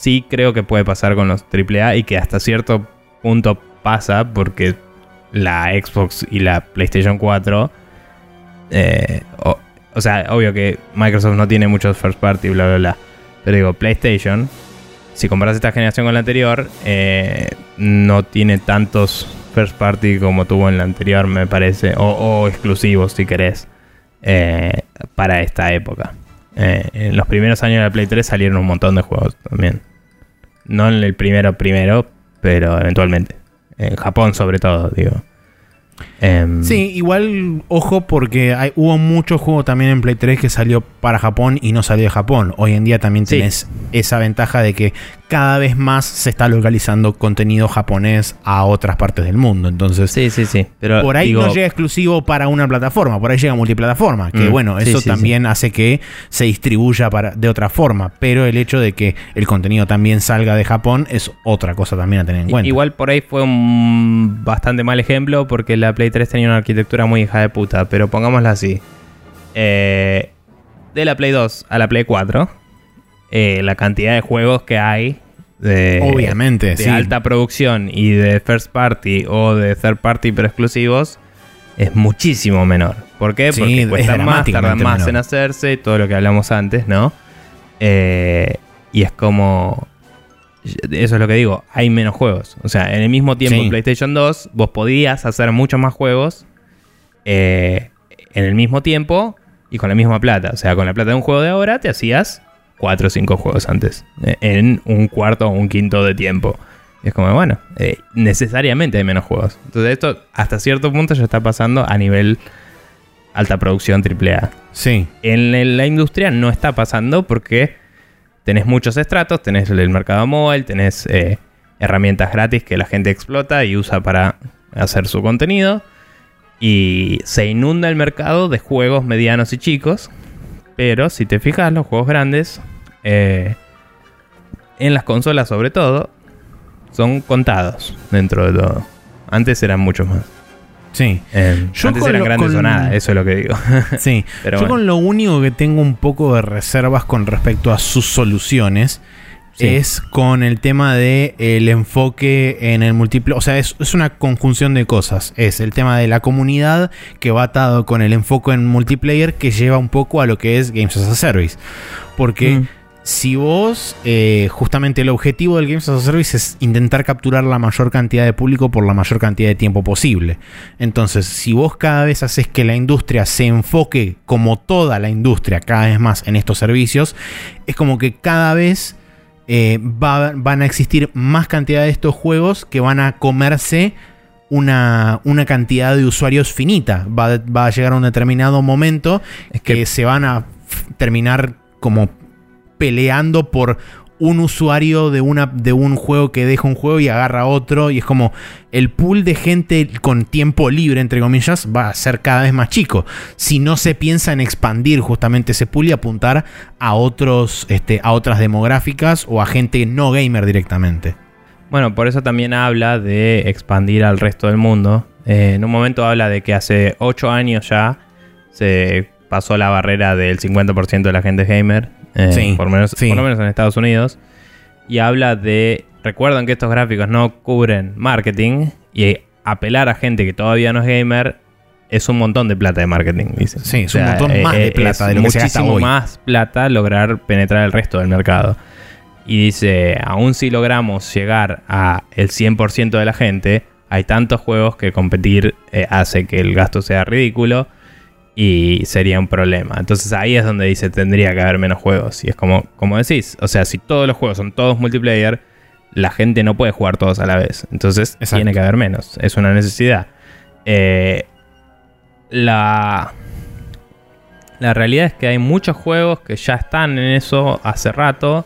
Sí creo que puede pasar con los AAA y que hasta cierto punto pasa porque la Xbox y la PlayStation 4... eh, o, sea, obvio que Microsoft no tiene muchos first party, bla, bla, bla. Pero digo, PlayStation, si comparas esta generación con la anterior, eh, no tiene tantos first party como tuvo en la anterior, me parece. O, exclusivos, si querés, eh, para esta época. En los primeros años de la Play 3 salieron un montón de juegos también. No en el primero primero, pero eventualmente. En Japón sobre todo, digo. Em, Sí, igual, ojo, porque hay- hubo mucho juego también en Play 3 que salió para Japón y no salió de Japón. Hoy en día también Sí. tenés esa ventaja de que cada vez más se está localizando contenido japonés a otras partes del mundo. Entonces, Sí, sí, sí. Pero por ahí digo, no llega exclusivo para una plataforma, por ahí llega multiplataforma. Que Mm, bueno, sí, eso sí, también hace que se distribuya para, de otra forma. Pero el hecho de que el contenido también salga de Japón es otra cosa también a tener en cuenta. Igual por ahí fue un bastante mal ejemplo porque la Play 3 tenía una arquitectura muy hija de puta, pero pongámosla así. Eh, de la Play 2 a la Play 4, eh, la cantidad de juegos que hay de, Obviamente, de sí. alta producción y de first party o de third party pero exclusivos es muchísimo menor. ¿Por qué? Sí, Porque es cuestan más, tardan más menor. en hacerse, todo lo que hablamos antes, ¿no? Eh, y es como... Eso es lo que digo, hay menos juegos. O sea, en el mismo tiempo Sí. en PlayStation 2 vos podías hacer muchos más juegos eh, en el mismo tiempo y con la misma plata. O sea, con la plata de un juego de ahora te hacías 4 o 5 juegos antes. eh, en un cuarto o un quinto de tiempo. Y es como, bueno, eh, necesariamente hay menos juegos. Entonces esto hasta cierto punto ya está pasando a nivel alta producción AAA. Sí. En la industria no está pasando porque tenés muchos estratos, tenés el mercado móvil, tenés eh, herramientas gratis que la gente explota y usa para hacer su contenido. Y se inunda el mercado de juegos medianos y chicos. Pero si te fijas, los juegos grandes, eh, en las consolas sobre todo, son contados dentro de todo. Antes eran muchos más. Sí. Eh, Yo antes eran lo- grandes con- o nada, eso es lo que digo. Sí. Pero Yo bueno. con lo único que tengo un poco de reservas con respecto a sus soluciones Sí. es con el tema de el enfoque en el múltiple. O sea, es, es una conjunción de cosas. Es el tema de la comunidad que va atado con el enfoque en multiplayer que lleva un poco a lo que es Games as a Service. Porque Mm. Si vos, eh, justamente el objetivo del Games as a Service es intentar capturar la mayor cantidad de público por la mayor cantidad de tiempo posible. Entonces, si vos cada vez haces que la industria se enfoque como toda la industria cada vez más en estos servicios, es como que cada vez eh, va- van a existir más cantidad de estos juegos que van a comerse una, una cantidad de usuarios finita. Va, va a llegar a un determinado momento Es que, que- se van a terminar como peleando por un usuario de, una, de un juego que deja un juego y agarra otro. Y es como el pool de gente con tiempo libre, entre comillas, va a ser cada vez más chico. Si no se piensa en expandir justamente ese pool y apuntar a, otros, este, a otras demográficas o a gente no gamer directamente. Bueno, por eso también habla de expandir al resto del mundo. Eh, en un momento habla de que hace 8 años ya se pasó la barrera del 50% de la gente gamer. Eh, Sí, por, menos, sí. por lo menos en Estados Unidos. Y habla de. Recuerden que estos gráficos no cubren marketing. Y apelar a gente que todavía no es gamer es un montón de plata de marketing, dice. Sí, es un montón más de plata de lo que se gasta muchísimo hoy. más plata lograr penetrar el resto del mercado. Y dice, aún si logramos llegar a el 100% de la gente, hay tantos juegos que competir eh, hace que el gasto sea ridículo y sería un problema. Entonces ahí es donde dice, tendría que haber menos juegos. Y es como, como decís, o sea, si todos los juegos son todos multiplayer, la gente no puede jugar todos a la vez. Entonces Exacto. tiene que haber menos. Es una necesidad. Eh, la, la realidad es que hay muchos juegos que ya están en eso hace rato.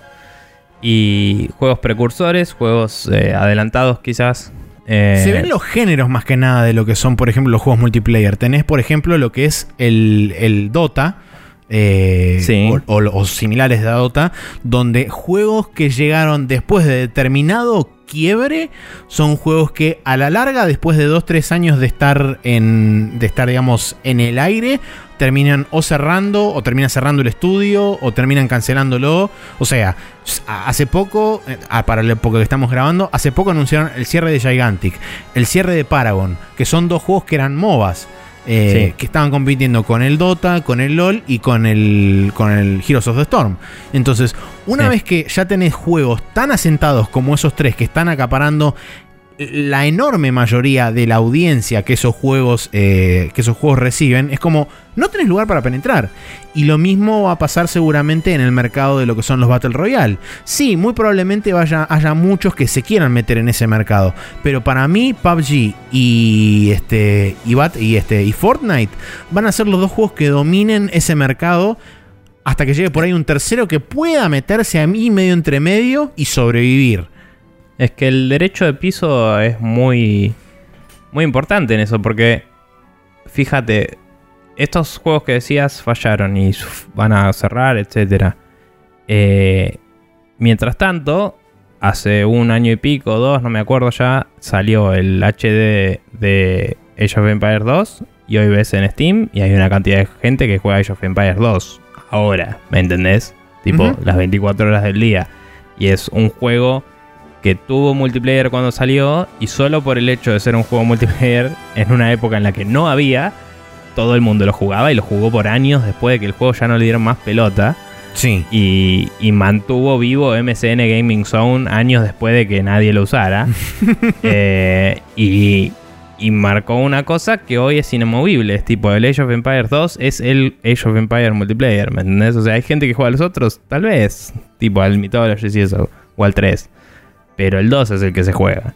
Y juegos precursores, juegos eh, adelantados quizás. Eh, Se ven los géneros más que nada de lo que son, por ejemplo, los juegos multiplayer. Tenés, por ejemplo, lo que es el, el Dota. eh, Sí. o, o- o similares de Dota, donde juegos que llegaron después de determinado quiebre son juegos que a la larga, después de 2-3 años de estar en. de estar, digamos, en el aire, terminan o cerrando, o terminan cerrando el estudio, o terminan cancelándolo. O sea, hace poco, eh, para la época que estamos grabando, hace poco anunciaron el cierre de Gigantic, el cierre de Paragon, que son dos juegos que eran MOBAs. eh, Sí. que estaban compitiendo con el Dota, con el LOL y con el, con el Heroes of the Storm. Entonces, una Sí. vez que ya tenés juegos tan asentados como esos tres que están acaparando la enorme mayoría de la audiencia que esos juegos eh, que esos juegos reciben es como no tenés lugar para penetrar. Y lo mismo va a pasar seguramente en el mercado de lo que son los Battle Royale. Sí muy probablemente vaya, haya muchos que se quieran meter en ese mercado pero para mí PUBG y este y, Bat- y este y Fortnite van a ser los dos juegos que dominen ese mercado hasta que llegue por ahí un tercero que pueda meterse a mí medio entre medio y sobrevivir Es que el derecho de piso es muy, muy importante en eso, porque fíjate, estos juegos que decías fallaron y van a cerrar, etc. mientras tanto, hace un año y pico, dos, no me acuerdo ya, salió el HD de Age of Empires 2 y hoy ves en Steam y hay una cantidad de gente que juega Age of Empires 2 ahora, ¿me entendés? Tipo, las 24 horas del día. Y es un juego que tuvo multiplayer cuando salió y solo por el hecho de ser un juego multiplayer en una época en la que no había, todo el mundo lo jugaba y lo jugó por años después de que el juego ya no le dieron más pelota. Sí. Y, y mantuvo vivo MSN Gaming Zone años después de que nadie lo usara. Eh, y, y marcó una cosa que hoy es inamovible. Es tipo, el Age of Empires 2 es el Age of Empires multiplayer, ¿me entendés? O sea, hay gente que juega a los otros, tal vez. Tipo al Mythology y eso, o al 3. Pero el 2 es el que se juega.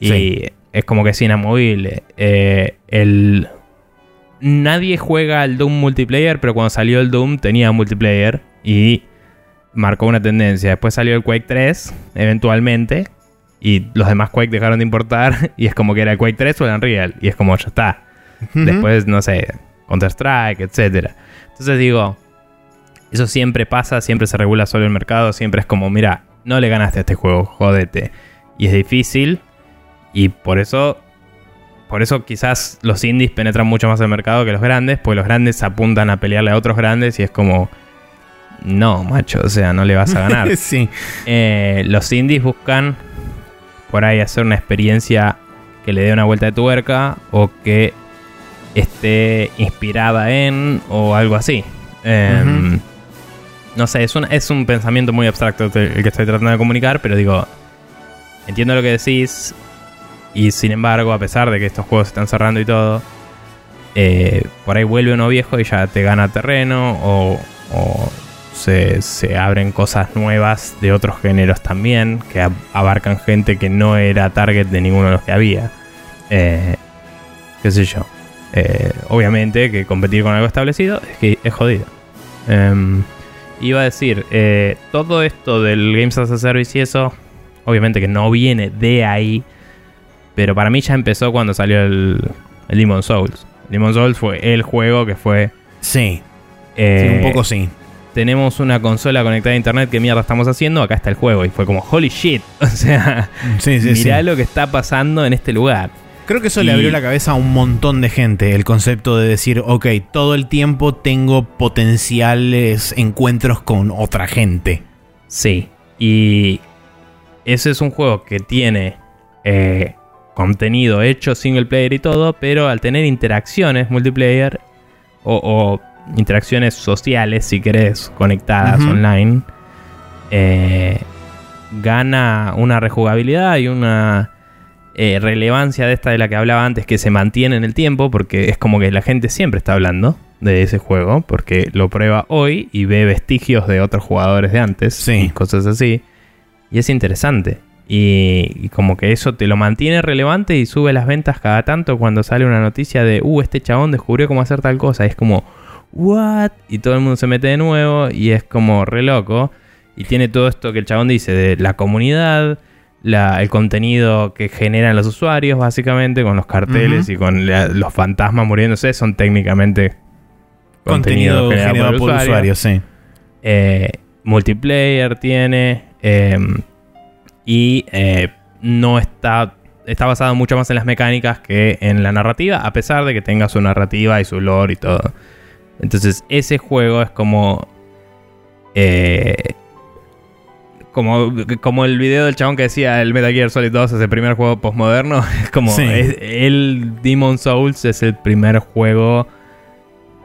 Y Sí. es como que es inamovible. Eh, el... Nadie juega al Doom multiplayer, pero cuando salió el Doom tenía multiplayer y marcó una tendencia. Después salió el Quake 3, eventualmente, y los demás Quake dejaron de importar, y es como que era el Quake 3 o el Unreal, y es como ya está. Después, no sé, Counter-Strike, etc. Entonces digo, eso siempre pasa, siempre se regula solo el mercado, siempre es como, mira, no le ganaste a este juego, jodete. Y es difícil, y por eso, por eso quizás los indies penetran mucho más el mercado que los grandes, porque los grandes apuntan a pelearle a otros grandes y es como, no, macho, o sea, no le vas a ganar. sí. Eh, los indies buscan por ahí hacer una experiencia que le dé una vuelta de tuerca o que esté inspirada en o algo así. Eh. No sé, es un, es un pensamiento muy abstracto el que estoy tratando de comunicar, pero digo, entiendo lo que decís y sin embargo, a pesar de que estos juegos se están cerrando y todo, eh, por ahí vuelve uno viejo y ya te gana terreno o, o se, se abren cosas nuevas de otros géneros también que ab- abarcan gente que no era target de ninguno de los que había. Eh, qué sé yo. Eh, obviamente que competir con algo establecido es que es jodido. Em, iba a decir, eh, todo esto del Games as a Service y eso, obviamente que no viene de ahí, pero para mí ya empezó cuando salió el, el Demon Souls. Demon Souls fue el juego que fue... Sí. eh, Sí, un poco sí. tenemos una consola conectada a internet, ¿qué mierda estamos haciendo? Acá está el juego. Y fue como, holy shit. O sea, Sí, sí, mirá lo que está pasando en este lugar. Creo que eso le abrió la cabeza a un montón de gente, el concepto de decir, ok, todo el tiempo tengo potenciales encuentros con otra gente. Sí. Y ese es un juego que tiene eh, contenido hecho single player y todo, pero al tener interacciones multiplayer o, o interacciones sociales, si querés, conectadas online, eh, gana una rejugabilidad y una eh, relevancia de esta de la que hablaba antes que se mantiene en el tiempo, porque es como que la gente siempre está hablando de ese juego, porque lo prueba hoy y ve vestigios de otros jugadores de antes Sí. y cosas así. Y es interesante. Y, y como que eso te lo mantiene relevante y sube las ventas cada tanto cuando sale una noticia de, uh, este chabón descubrió cómo hacer tal cosa. Y es como, ¿what? Y todo el mundo se mete de nuevo y es como re loco. Y tiene todo esto que el chabón dice de la comunidad, la- el contenido que generan los usuarios, básicamente, con los carteles y con la- los fantasmas muriéndose, son técnicamente Contenido generado por usuarios, sí. eh, multiplayer tiene. eh, y eh, no está. Está basado mucho más en las mecánicas que en la narrativa, a pesar de que tenga su narrativa y su lore y todo. Entonces, ese juego es como. eh, como, como el video del chabón que decía el Metal Gear Solid 2 es el primer juego postmoderno. Es como. Sí. es- el Demon Souls es el primer juego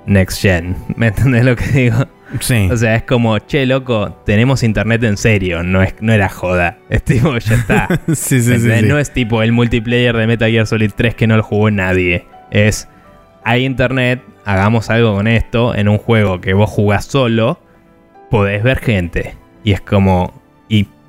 next gen. ¿Me entendés lo que digo? Sí. O sea, es como, che, loco, tenemos internet en serio, no, es, no era joda. Es tipo, ya está. sí, sí, sí. No es tipo el multiplayer de Metal Gear Solid 3 que no lo jugó nadie. Es, hay internet, hagamos algo con esto en un juego que vos jugás solo, podés ver gente. Y es como,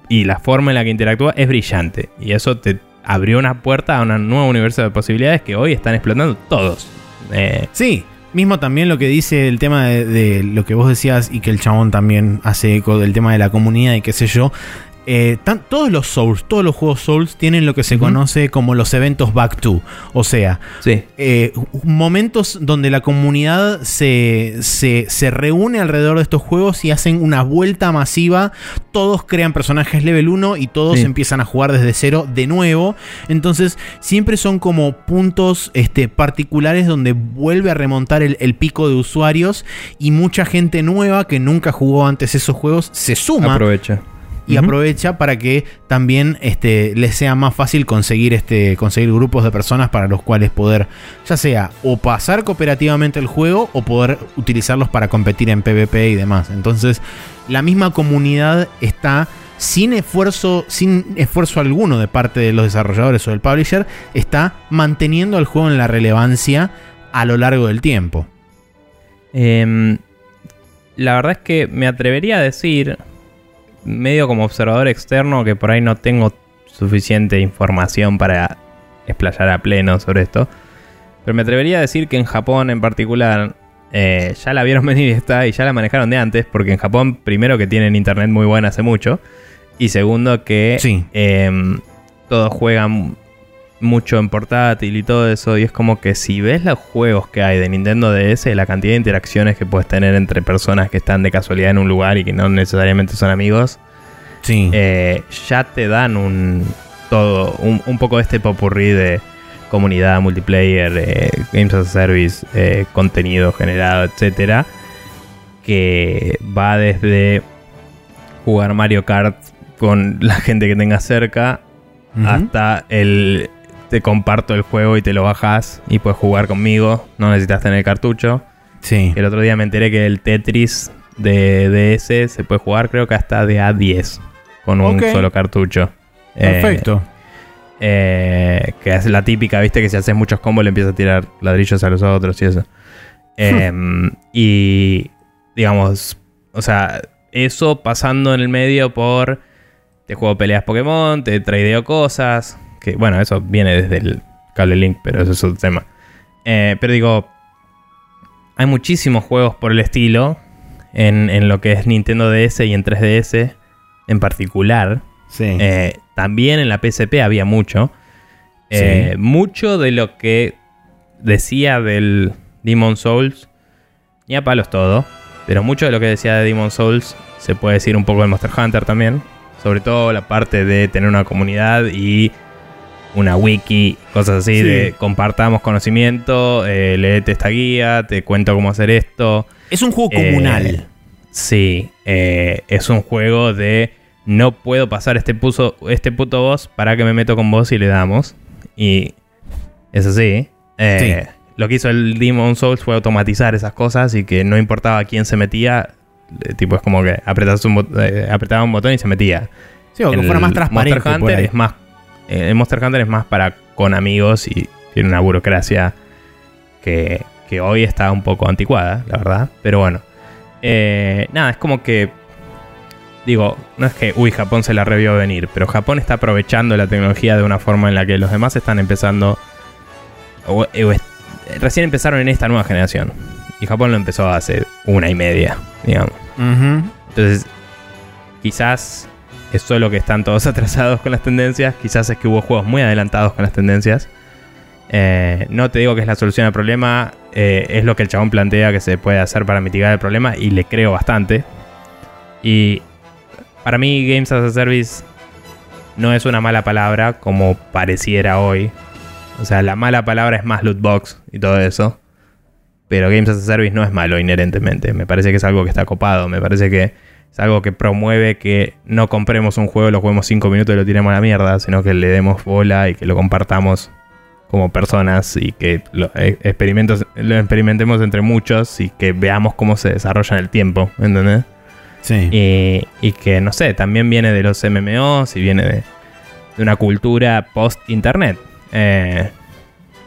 y, la forma en la que interactúa es brillante. Y eso te abrió una puerta a un nuevo universo de posibilidades que hoy están explotando todos. Eh, Sí, mismo también lo que dice el tema de, de lo que vos decías y que el chabón también hace eco del tema de la comunidad y qué sé yo. Eh, tan- todos los Souls, todos los juegos Souls tienen lo que se conoce como los eventos back to. O sea, sí. eh, momentos donde la comunidad se, se, se reúne alrededor de estos juegos y hacen una vuelta masiva. Todos crean personajes level 1 y todos Sí. empiezan a jugar desde cero de nuevo. Entonces, siempre son como puntos este, particulares donde vuelve a remontar el, el pico de usuarios y mucha gente nueva que nunca jugó antes esos juegos se suma. Aprovecha. Y aprovecha para que también este, les sea más fácil conseguir, este, conseguir grupos de personas para los cuales poder, ya sea o pasar cooperativamente el juego o poder utilizarlos para competir en PvP y demás. Entonces, la misma comunidad está sin esfuerzo, sin esfuerzo alguno de parte de los desarrolladores o del publisher, está manteniendo el juego en la relevancia a lo largo del tiempo. Em, la verdad es que me atrevería a decir, medio como observador externo, que por ahí no tengo suficiente información para explayar a pleno sobre esto. Pero me atrevería a decir que en Japón en particular eh, ya la vieron venir y está y ya la manejaron de antes, porque en Japón primero que tienen internet muy buena hace mucho y segundo que em, todos juegan mucho en portátil y todo eso. Y es como que si ves los juegos que hay de Nintendo DS, la cantidad de interacciones que puedes tener entre personas que están de casualidad en un lugar y que no necesariamente son amigos, sí. Eh, ya te dan un todo, un, poco de este popurrí de comunidad, multiplayer, eh, games as a service, eh, contenido generado, etcétera, que va desde jugar Mario Kart con la gente que tengas cerca hasta el te comparto el juego y te lo bajas y puedes jugar conmigo. No necesitas tener cartucho. Sí. El otro día me enteré que el Tetris de DS se puede jugar, creo que hasta de A10 con un solo cartucho. Perfecto. Eh, eh, que es la típica, viste, que si haces muchos combos le empiezas a tirar ladrillos a los otros y eso. Em, y digamos, o sea, eso pasando en el medio por te juego peleas Pokémon, te tradeo cosas, que bueno, eso viene desde el cable link, pero eso es otro tema. Eh, pero digo, hay muchísimos juegos por el estilo en, lo que es Nintendo DS y en 3DS en particular. Sí. Eh, también en la PSP había mucho. Eh, mucho de lo que decía del Demon Souls, ni a palos todo, pero mucho de lo que decía de Demon Souls se puede decir un poco de Monster Hunter también. Sobre todo la parte de tener una comunidad y una wiki, cosas así de compartamos conocimiento, eh, leete esta guía, te cuento cómo hacer esto. Es un juego comunal. Sí, eh, es un juego de no puedo pasar este, puso, este puto boss para que me meto con vos y le damos. Y es así. Eh, lo que hizo el Demon Souls fue automatizar esas cosas y que no importaba quién se metía. Tipo, es como que apretabas un, apretaba un botón y se metía. Sí, o que fuera más transparente. Monster Hunter es más eh, el Monster Hunter es más para con amigos y tiene una burocracia que, hoy está un poco anticuada, la verdad. Pero bueno. Eh, nada, es como que. Digo, no es que, uy, Japón se la revió venir, pero Japón está aprovechando la tecnología de una forma en la que los demás están empezando. recién empezaron en esta nueva generación. Y Japón lo empezó hace una y media, digamos. Entonces, quizás es solo que están todos atrasados con las tendencias, quizás es que hubo juegos muy adelantados con las tendencias. Eh, no te digo que es la solución al problema, eh, es lo que el chabón plantea que se puede hacer para mitigar el problema y le creo bastante. Y para mí Games as a Service no es una mala palabra como pareciera hoy. O sea, la mala palabra es más loot box y todo eso. Pero Games as a Service no es malo inherentemente. Me parece que es algo que está copado. Me parece que es algo que promueve que no compremos un juego, lo juguemos 5 minutos y lo tiremos a la mierda, sino que le demos bola y que lo compartamos como personas y que lo, eh, lo experimentemos entre muchos y que veamos cómo se desarrolla en el tiempo, ¿entendés? Sí. Y, que, no sé, también viene de los MMOs y viene de, una cultura post-internet. Eh,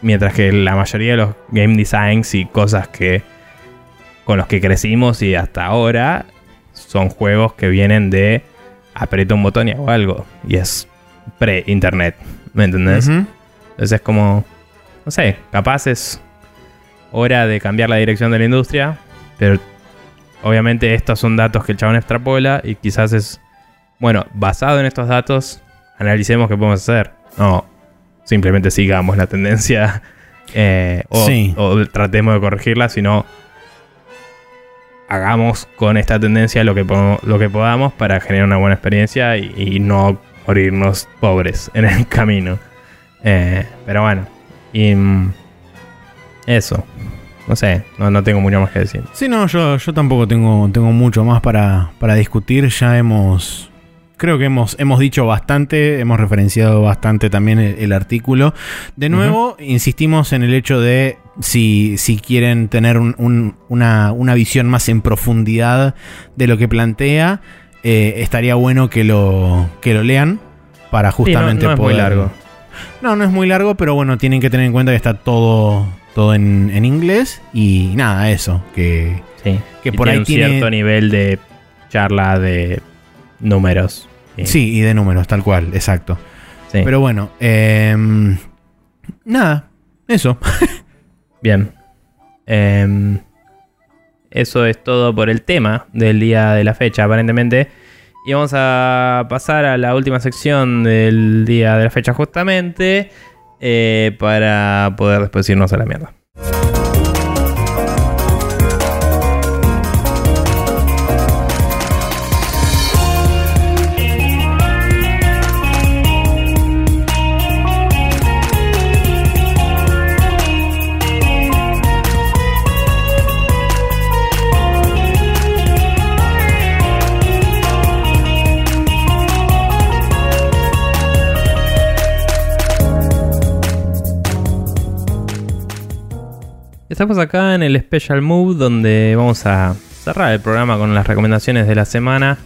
mientras que la mayoría de los game designs y cosas que con los que crecimos y hasta ahora son juegos que vienen de aprieta un botón y hago algo. Y es pre-internet. ¿Me entendés? Entonces es como, no sé, capaz es hora de cambiar la dirección de la industria. Pero obviamente estos son datos que el chabón extrapola y quizás es, bueno, basado en estos datos, analicemos qué podemos hacer. No, simplemente sigamos la tendencia eh, o, o, tratemos de corregirla, sino hagamos con esta tendencia lo que, lo que podamos para generar una buena experiencia y, no morirnos pobres en el camino. Eh, pero bueno, y mm, eso. No sé, no, tengo mucho más que decir. Sí, no, yo, yo tampoco tengo, tengo mucho más para, para discutir. Ya hemos creo que hemos, hemos dicho bastante, hemos referenciado bastante también el, el artículo. De nuevo, insistimos en el hecho de si, si quieren tener un- un- una, una visión más en profundidad de lo que plantea, eh, estaría bueno que lo, que lo lean para Sí, no- justamente no es muy poder- largo. No, no es muy largo, pero bueno, tienen que tener en cuenta que está todo, todo en, en inglés y nada, eso, que... Sí. Que Y por tiene ahí un tiene- cierto nivel de charla de números. Sí, y de números, tal cual, exacto. Sí. Pero bueno, em, nada, eso. Bien. Em, eso es todo por el tema del día de la fecha, aparentemente. Y vamos a pasar a la última sección del día de la fecha, justamente. eh, para poder después irnos a la mierda. Estamos acá en el Special Move donde vamos a cerrar el programa con las recomendaciones de la semana.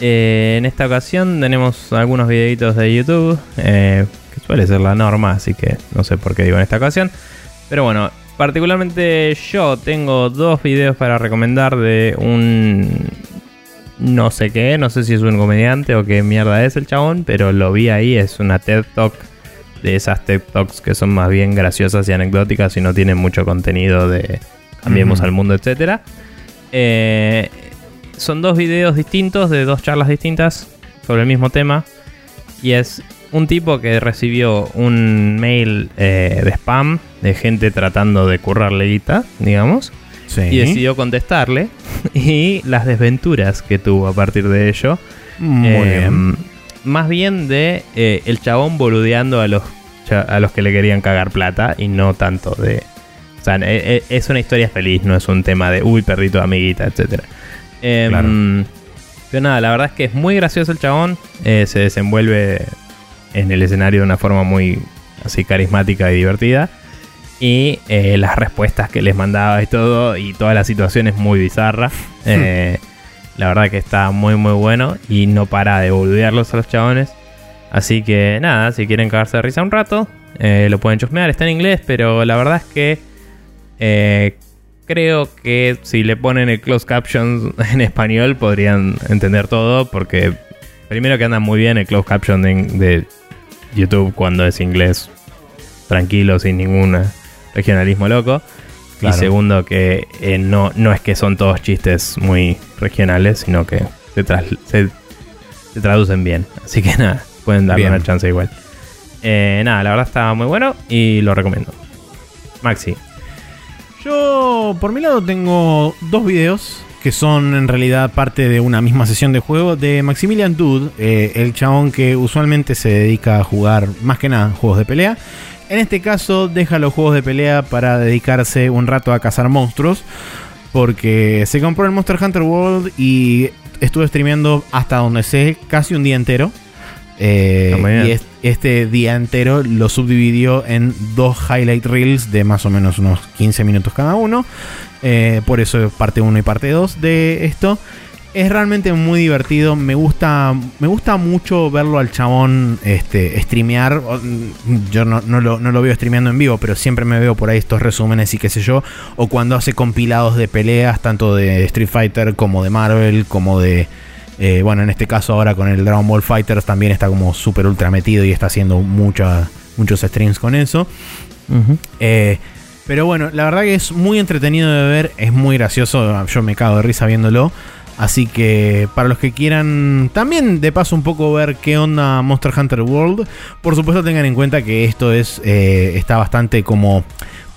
Eh, en esta ocasión tenemos algunos videitos de YouTube, eh, que suele ser la norma, así que no sé por qué digo en esta ocasión. Pero bueno, particularmente yo tengo dos videos para recomendar de un no sé qué, no sé si es un comediante o qué mierda es el chabón, pero lo vi ahí, es una TED Talk de esas TED Talks que son más bien graciosas y anecdóticas y no tienen mucho contenido de cambiemos al mundo, etcétera. Eh, son dos videos distintos de dos charlas distintas sobre el mismo tema y es un tipo que recibió un mail eh, de spam de gente tratando de currarle guita, digamos, Sí. y decidió contestarle y las desventuras que tuvo a partir de ello. Muy Eh, bien. Más bien de eh, el chabón boludeando a los, a los que le querían cagar plata y no tanto de... O sea, eh, eh, es una historia feliz, no es un tema de, uy, perrito, amiguita, etc. Claro. Pero nada, la verdad es que es muy gracioso el chabón. eh, se desenvuelve en el escenario de una forma muy así carismática y divertida. Y eh, las respuestas que les mandaba y todo, y toda la situación es muy bizarra. Eh, la verdad que está muy muy bueno y no para de boludearlos a los chabones. Así que nada, si quieren cagarse de risa un rato, eh, lo pueden chusmear. Está en inglés, pero la verdad es que eh, creo que si le ponen el closed captions en español podrían entender todo. Porque primero que anda muy bien el closed caption de, de YouTube cuando es inglés tranquilo, sin ningún regionalismo loco. Claro. Y segundo, que eh, no, no es que son todos chistes muy regionales, sino que se, tras- se- se traducen bien. Así que nada, pueden darle Bien. una chance igual. Eh, nada, la verdad está muy bueno y lo recomiendo. Maxi. Yo, por mi lado, tengo dos videos que son en realidad parte de una misma sesión de juego de Maximilian Dude, eh, el chabón que usualmente se dedica a jugar más que nada juegos de pelea. En este caso, deja los juegos de pelea para dedicarse un rato a cazar monstruos. Porque se compró el Monster Hunter World y estuve streameando hasta donde sé, casi un día entero. Eh, y es- este día entero lo subdividió en dos highlight reels de más o menos unos 15 minutos cada uno. Eh, por eso parte 1 y parte 2 de esto. Es realmente muy divertido. Me gusta, me gusta mucho verlo al chabón este, streamear. Mm, Yo no, no lo, no lo veo streameando en vivo, pero siempre me veo por ahí estos resúmenes y qué sé yo. O cuando hace compilados de peleas, tanto de Street Fighter como de Marvel, como de. Eh, bueno, en este caso ahora con el Dragon Ball Fighters también está como súper ultra metido y está haciendo mucha- muchos streams con eso. Eh, pero bueno, la verdad que es muy entretenido de ver, es muy gracioso, yo me cago de risa viéndolo. Así que para los que quieran también de paso un poco ver qué onda Monster Hunter World, por supuesto tengan en cuenta que esto es eh, está bastante como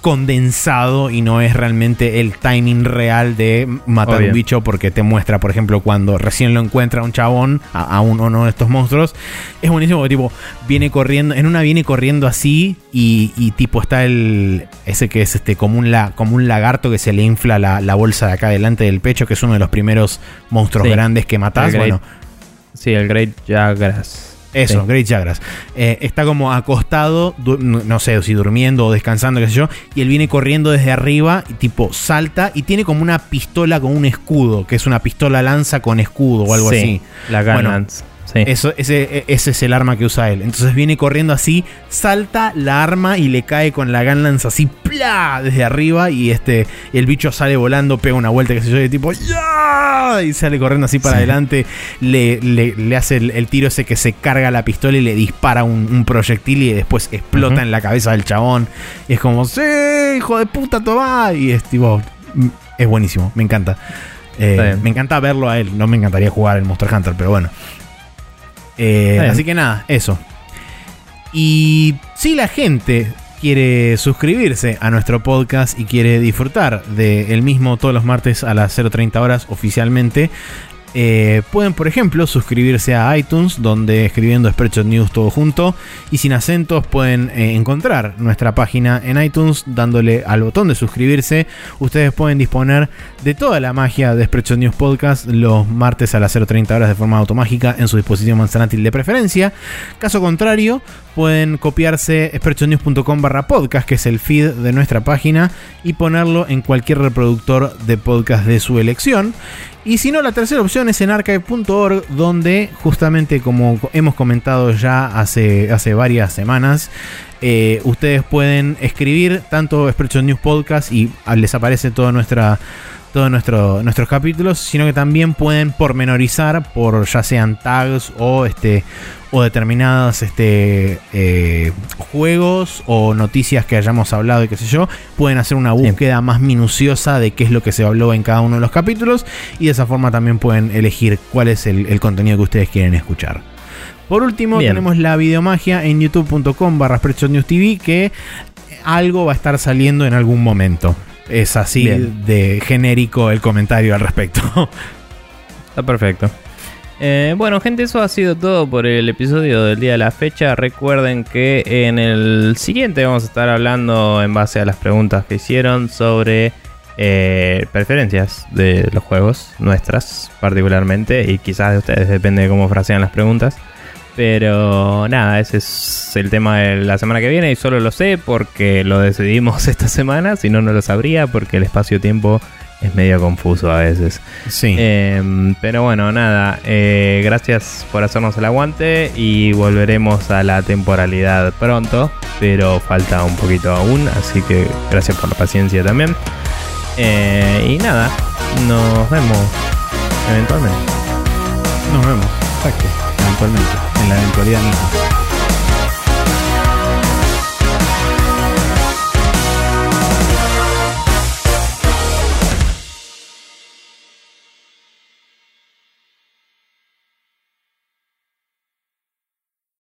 condensado y no es realmente el timing real de matar Obvio. un bicho porque te muestra, por ejemplo, cuando recién lo encuentra un chabón, a, a uno, uno de estos monstruos, es buenísimo porque tipo viene corriendo, en una viene corriendo así y, y tipo está el ese que es este como un, la, como un lagarto que se le infla la, la bolsa de acá delante del pecho, que es uno de los primeros monstruos Sí. grandes que matás. Bueno, Sí, el Great Jagras. Eso, Sí. Great Jagras. Eh, está como acostado, no sé si durmiendo o descansando, qué sé yo, y él viene corriendo desde arriba y tipo salta y tiene como una pistola con un escudo, que es una pistola lanza con escudo o algo Sí, así. La Bueno, Gunlance. Sí. Eso, ese, ese es el arma que usa él. Entonces viene corriendo así, salta la arma y le cae con la Gunlance así, ¡plá! desde arriba. Y este el bicho sale volando, pega una vuelta, qué sé yo, tipo, ¡ya! Y sale corriendo así para Sí. adelante. Le, le- le hace el, el tiro ese que se carga la pistola y le dispara un, un proyectil y después explota en la cabeza del chabón. Y es como, ¡sí, hijo de puta, toma! Y es tipo, mm, es buenísimo, me encanta. Eh, me encanta verlo a él. No me encantaría jugar el Monster Hunter, pero bueno. Eh, así que nada, eso. Y si la gente quiere suscribirse a nuestro podcast y quiere disfrutar del mismo todos los martes a las 0.30 horas oficialmente, eh, pueden, por ejemplo, suscribirse a iTunes, donde escribiendo Spreadshot News todo junto y sin acentos pueden eh, encontrar nuestra página en iTunes dándole al botón de suscribirse. Ustedes pueden disponer de toda la magia de Spreadshot News Podcast los martes a las 0.30 horas de forma automágica en su dispositivo manzanátil de preferencia. Caso contrario, pueden copiarse spreadshotnews.com barra podcast, que es el feed de nuestra página, y ponerlo en cualquier reproductor de podcast de su elección. Y si no, la tercera opción es en archive.org, donde justamente como hemos comentado ya hace, hace varias semanas, eh, ustedes pueden escribir tanto Spreadshot News Podcast y ah, les aparece toda nuestra todos nuestro, nuestros capítulos, sino que también pueden pormenorizar por ya sean tags o este o determinados este, eh, juegos o noticias que hayamos hablado y qué sé yo, pueden hacer una búsqueda más minuciosa de qué es lo que se habló en cada uno de los capítulos y de esa forma también pueden elegir cuál es el, el contenido que ustedes quieren escuchar. Por último, Bien. tenemos la videomagia en youtube.com barra TV que algo va a estar saliendo en algún momento. Es así Bien. de genérico el comentario al respecto. Está perfecto. Eh, bueno, gente, eso ha sido todo por el episodio del día de la fecha. Recuerden que en el siguiente vamos a estar hablando en base a las preguntas que hicieron sobre eh, preferencias de los juegos, nuestras particularmente, y quizás de ustedes, depende de cómo frasean las preguntas. Pero nada, ese es el tema de la semana que viene y solo lo sé porque lo decidimos esta semana, si no, no lo sabría porque el espacio-tiempo es medio confuso a veces. sí. Eh, pero bueno, nada, eh, gracias por hacernos el aguante y volveremos a la temporalidad pronto, pero falta un poquito aún, así que gracias por la paciencia también. Eh, y nada, nos vemos eventualmente. Nos vemos. Exacto. Eventualmente. En la eventualidad misma.